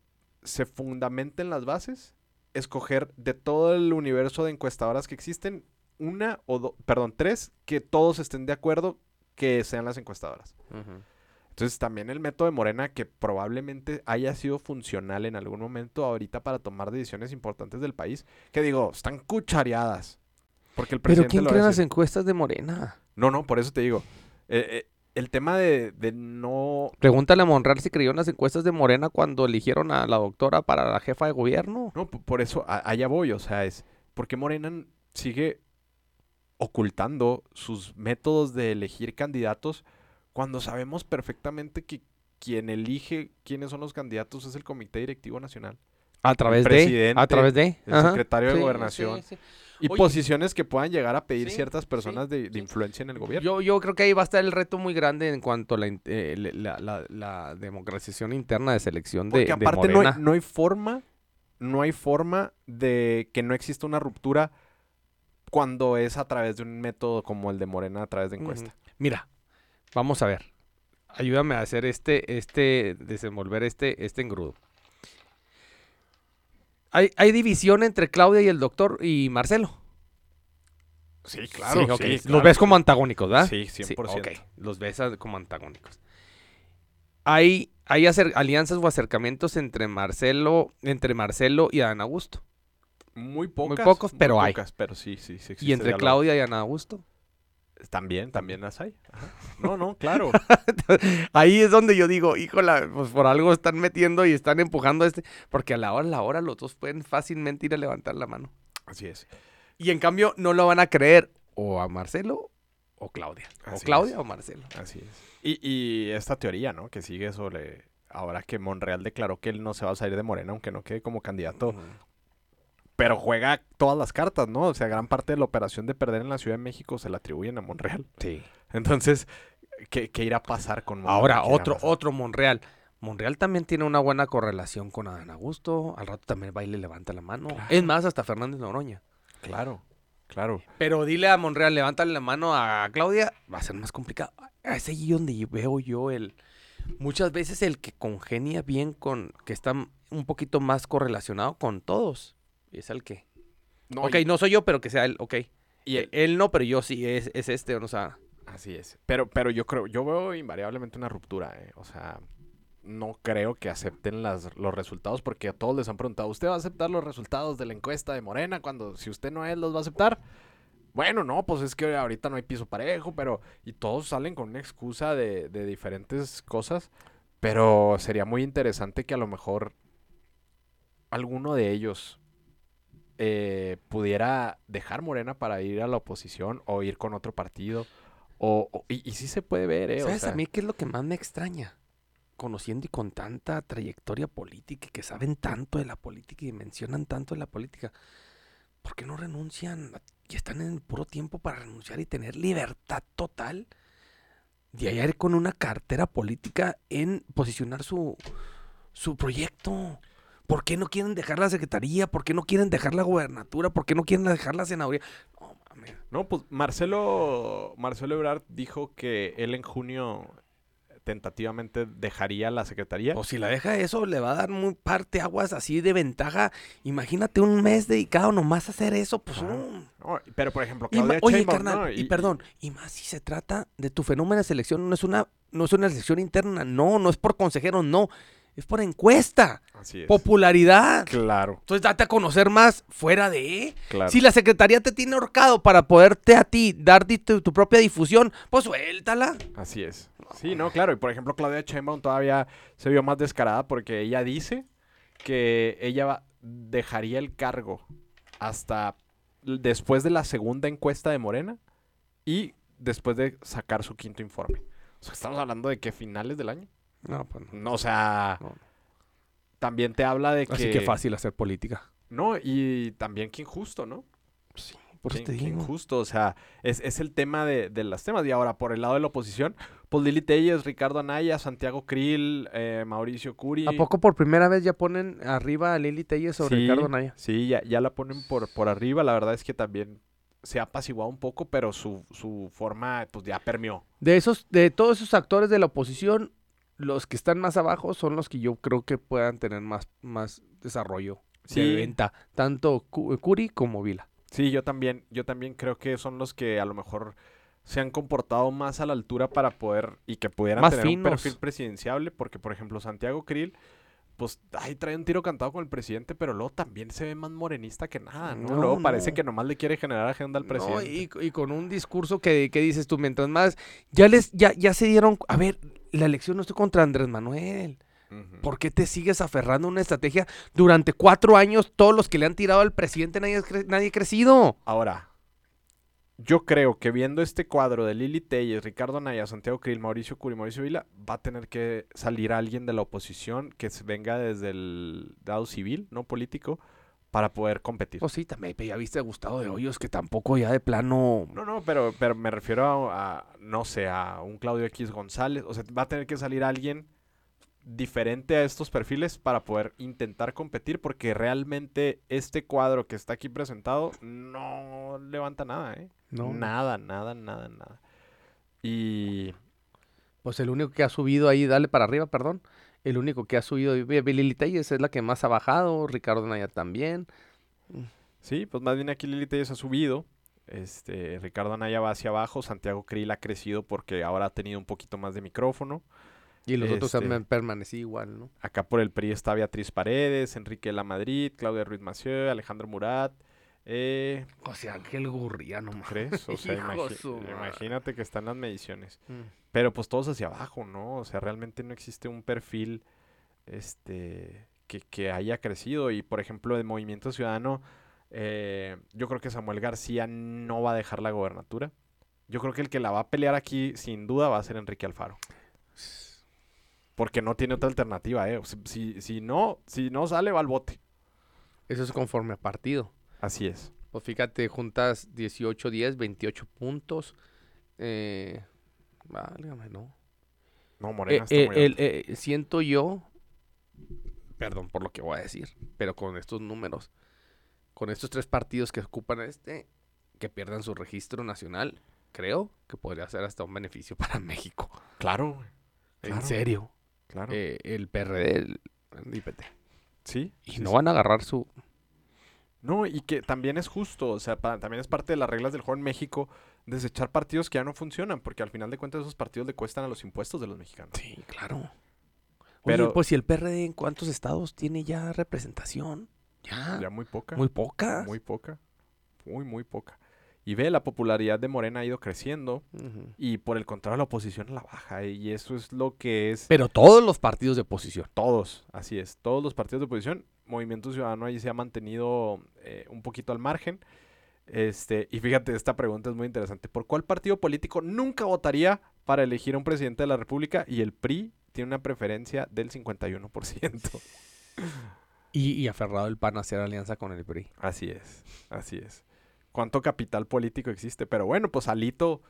se fundamenten las bases, escoger de todo el universo de encuestadoras que existen, una o dos, perdón, tres, que todos estén de acuerdo que sean las encuestadoras. Entonces también el método de Morena que probablemente haya sido funcional en algún momento ahorita para tomar decisiones importantes del país, que digo, están cuchareadas. Porque el Pero presidente ¿quién lo va a cree en las encuestas de Morena? No, no, por eso te digo. Eh, eh, el tema de, de no... Pregúntale a Monreal si creyó en las encuestas de Morena cuando eligieron a la doctora para la jefa de gobierno. No, por eso a- allá voy, o sea, es porque Morena sigue ocultando sus métodos de elegir candidatos cuando sabemos perfectamente que quien elige quiénes son los candidatos es el Comité Directivo Nacional. A través de. presidente, A través de. el ajá. secretario de Sí, Gobernación. sí, sí. Y Oye, posiciones que puedan llegar a pedir sí, ciertas sí, personas de, de sí. influencia en el gobierno. Yo, yo creo que ahí va a estar el reto muy grande en cuanto a la, eh, la, la- la democratización interna de selección de, Porque de aparte no hay, Morena. no hay forma, no hay forma de que no exista una ruptura cuando es a través de un método como el de Morena a través de encuesta. Mira, vamos a ver. Ayúdame a hacer este, este, desenvolver este, este engrudo. Hay, hay división entre Claudia y el doctor y Marcelo. Sí, Sí, sí, Los claro, ves sí. como antagónicos, ¿verdad? Sí, 100%. ok. Los ves como antagónicos. Hay, hay alianzas o acercamientos entre Marcelo, entre Marcelo y Ana Augusto. Muy pocas. pocos, pero hay. pocas, pero sí, sí, sí. Y entre. Claudia y Ana Augusto. También, también las hay. Ajá. No, no, claro. Ahí es donde yo digo, híjola, pues por algo están metiendo y están empujando a este. Porque a la hora, a la hora, los dos pueden fácilmente ir a levantar la mano. Así es. Y en cambio, no lo van a creer o a Marcelo o Claudia. o Claudia es. o Marcelo. Así es. Y, y esta teoría, ¿no? Que sigue sobre. Ahora que Monreal declaró que él no se va a salir de Morena, aunque no quede como candidato. Pero juega todas las cartas, ¿no? O sea, gran parte de la operación de perder en la Ciudad de México se la atribuyen a Monreal. Sí. Entonces, ¿qué, qué irá a pasar con Monreal? Ahora, ¿Qué irá a otro, otro Monreal. Monreal también tiene una buena correlación con Adán Augusto. Al rato también va y le levanta la mano. Claro. Es más, hasta Fernández Noroña. Claro. Claro. Pero dile a Monreal, levántale la mano a Claudia, va a ser más complicado. Es ahí donde veo yo el... Muchas veces el que congenia bien con... que está un poquito más correlacionado con todos. Es el que... No, ok, y- no soy yo, pero que sea él, ok. y el- él no, pero yo sí, es, es este, o sea... Así es. Pero, pero yo creo, yo veo invariablemente una ruptura, ¿eh? O sea, no creo que acepten las, los resultados porque a todos les han preguntado, ¿usted va a aceptar los resultados de la encuesta de Morena cuando si usted no es, los va a aceptar? Bueno, no, pues es que ahorita no hay piso parejo, pero... Y todos salen con una excusa de, de diferentes cosas, pero sería muy interesante que a lo mejor alguno de ellos eh, pudiera dejar Morena para ir a la oposición o ir con otro partido. O, o- y, y sí se puede ver, ¿eh? O ¿Sabes sea, a mí qué es lo que más me extraña? Conociendo y con tanta trayectoria política y que saben tanto de la política y mencionan tanto de la política, ¿por qué no renuncian y están en el puro tiempo para renunciar y tener libertad total de hallar con una cartera política en posicionar su, su proyecto? ¿Por qué no quieren dejar la secretaría? ¿Por qué no quieren dejar la gobernatura? ¿Por qué no quieren dejar la senaduría? No mames. No, pues Marcelo, Marcelo Ebrard dijo que él en junio tentativamente dejaría la secretaría. O si la deja eso, le va a dar muy parte aguas así de ventaja. Imagínate un mes dedicado nomás a hacer eso, pues. No, pero por ejemplo, Y Claudia oye, Sheinbaum, carnal, ¿no? y, perdón, y más si se trata de tu fenómeno de selección, no es una, no es una selección interna, no, no es por consejero, no, es por encuesta, Así es. popularidad. Claro, Entonces date a conocer más fuera de. claro. Si la secretaría te tiene ahorcado para poderte a ti dar tu, tu propia difusión, pues suéltala. Así es. Sí, no, claro. Y por ejemplo, Claudia Sheinbaum todavía se vio más descarada porque ella dice que ella dejaría el cargo hasta después de la segunda encuesta de Morena y después de sacar su quinto informe. O sea, estamos hablando de que finales del año. No, pues no. No, o sea, No. también te habla de que... Así que fácil hacer política. No, y también que injusto, ¿no? Sí, por eso te digo. injusto, o sea, es, es el tema de, de los temas. Y ahora, por el lado de la oposición, pues Lili Telles, Ricardo Anaya, Santiago Krill, eh, Mauricio Curi. ¿A poco por primera vez ya ponen arriba a Lili Telles sobre Sí, Ricardo Naya? Sí, ya, ya la ponen por, por arriba. La verdad es que también se ha apaciguado un poco, pero su, su forma, pues ya permeó. De esos, de todos esos actores de la oposición, los que están más abajo son los que yo creo que puedan tener más, más desarrollo Sí. de venta, tanto Cu- Curi como Vila. Sí, yo también, yo también creo que son los que a lo mejor se han comportado más a la altura para poder y que pudieran Más tener un finos. perfil presidenciable, porque por ejemplo Santiago Krill, pues ahí trae un tiro cantado con el presidente, pero luego también se ve más morenista que nada, ¿no? No, luego parece que nomás le quiere generar agenda al No, presidente. y, y con un discurso que, que dices tú, mientras más, ya les, ya, ya se dieron, a ver, la elección no estoy contra Andrés Manuel. ¿Por qué te sigues aferrando a una estrategia? Durante cuatro años, todos los que le han tirado al presidente, nadie, nadie ha crecido. Ahora, yo creo que viendo este cuadro de Lili Telles, Ricardo Anaya, Santiago Krill, Mauricio Curi, Mauricio Vila, va a tener que salir alguien de la oposición que venga desde el lado civil, no político, para poder competir. Pues sí, también ya viste a Gustavo de Hoyos, que tampoco ya de plano... No, no, pero, pero me refiero a, a, no sé, a un Claudio X González. O sea, va a tener que salir alguien diferente a estos perfiles para poder intentar competir, porque realmente este cuadro que está aquí presentado no levanta nada, ¿eh? No. Nada, nada, nada, nada. Y Pues el único que ha subido ahí, dale para arriba, perdón. El único que ha subido, Lili Telles es la que más ha bajado, Ricardo Naya también. sí, pues más bien aquí Lili Telles ha subido. Este, Ricardo Anaya va hacia abajo, Santiago Krill ha crecido porque ahora ha tenido un poquito más de micrófono. Y los otros Este- han permanecido igual, ¿no? Acá por el PRI está Beatriz Paredes, Enrique La Madrid, Claudia Ruiz Massieu, Alejandro Murat. Eh, José Ángel Gurría, no. ¿Crees? O sea, imagi- imagínate que están las mediciones. Mm. Pero pues todos hacia abajo, ¿no? O sea, realmente no existe un perfil este, que, que haya crecido. Y por ejemplo, el Movimiento Ciudadano, eh, yo creo que Samuel García no va a dejar la gobernatura. Yo creo que el que la va a pelear aquí, sin duda, va a ser Enrique Alfaro. Porque no tiene otra alternativa, ¿eh? Si, si, no, si no sale, va al bote. Eso es conforme a partido. Así es. Pues fíjate, juntas 18, 10, 28 puntos. Eh, válgame, ¿no? No, Eh, Morena está eh, muy el- alto. eh, siento yo, perdón por lo que voy a decir, pero con estos números, con estos tres partidos que ocupan este, que pierdan su registro nacional, creo que podría ser hasta un beneficio para México. Claro. En Claro. serio. Claro. Eh, el PRD, el, el IPT. sí. Y sí, no sí. van a agarrar su... No, y que también es justo, o sea, pa- también es parte de las reglas del juego en México desechar partidos que ya no funcionan, porque al final de cuentas esos partidos le cuestan a los impuestos de los mexicanos. Sí, claro. Pero- Oye, pues si el PRD en cuántos estados tiene ya representación? Ya, Ya muy poca. muy poca. Muy poca. Muy, muy poca. Y ve, la popularidad de Morena ha ido creciendo y por el contrario la oposición a la baja. Y eso es lo que es Pero todos los partidos de oposición. todos, así es, todos los partidos de oposición. Movimiento Ciudadano ahí se ha mantenido eh, un poquito al margen. Este, y fíjate, esta pregunta es muy interesante. ¿Por cuál partido político nunca votaría para elegir a un presidente de la República? Y el PRI tiene una preferencia del 51%. Y, y aferrado el PAN a hacer alianza con el PRI. Así es, así es. ¿Cuánto capital político existe? Pero bueno, pues Alito,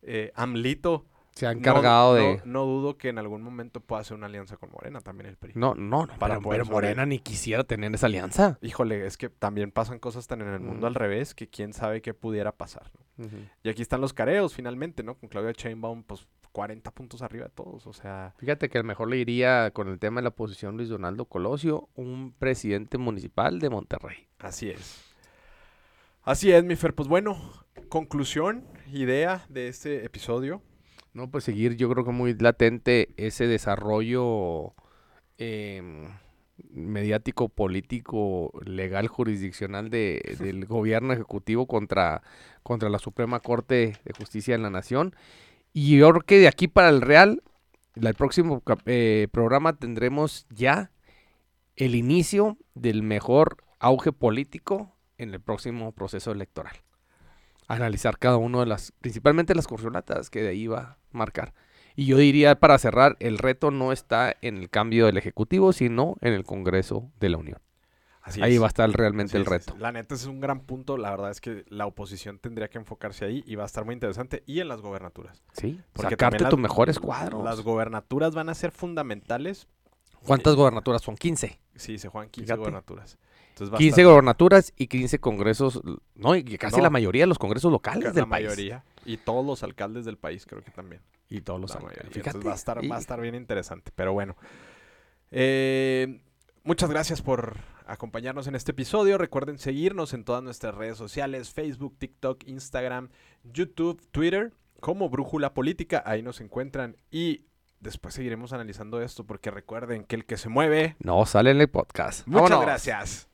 eh, Amlito. Se ha encargado no, de... No dudo que en algún momento pueda hacer una alianza con Morena también el PRI. No, no, no. Para pero, pero Morena ni quisiera tener esa alianza. Híjole, es que también pasan cosas tan en el mundo Mm. al revés que quién sabe qué pudiera pasar. ¿no? Y aquí están los careos finalmente, ¿no? Con Claudia Sheinbaum, pues 40 puntos arriba de todos. O sea, Fíjate que el mejor le iría con el tema de la oposición Luis Donaldo Colosio, un presidente municipal de Monterrey. así es. Así es, mi Fer. Pues bueno, conclusión, idea de este episodio. No, pues seguir, yo creo que muy latente ese desarrollo em, mediático, político, legal, jurisdiccional de, del gobierno ejecutivo contra, contra la Suprema Corte de Justicia de la Nación. Y yo creo que de aquí para el Real, el próximo eh, programa tendremos ya el inicio del mejor auge político en el próximo proceso electoral analizar cada uno de las, principalmente las corcholatas que de ahí va a marcar. Y yo diría para cerrar, el reto no está en el cambio del Ejecutivo, sino en el Congreso de la Unión. Así ahí es. va a estar realmente Así el es, reto. La neta es un gran punto. La verdad es que la oposición tendría que enfocarse ahí y va a estar muy interesante. Y en las gobernaturas. Sí, Porque sacarte tus mejores cuadros. Las gobernaturas van a ser fundamentales. ¿Cuántas gobernaturas son? 15. Sí, se juegan 15 Fíjate. gobernaturas. Entonces va a 15 estar gobernaturas y 15 congresos, no, y casi No. la mayoría de los congresos locales la del país. mayoría. Y todos los alcaldes del país creo que también. Y todos los la alcaldes. Fíjate, Entonces va a estar, va a estar bien interesante. Pero bueno. Eh, muchas gracias por acompañarnos en este episodio. Recuerden seguirnos en todas nuestras redes sociales, Facebook, TikTok, Instagram, YouTube, Twitter, como Brújula Política. Ahí nos encuentran y después seguiremos analizando esto porque recuerden que el que se mueve... No, sale en el podcast. Muchas Vámonos. gracias.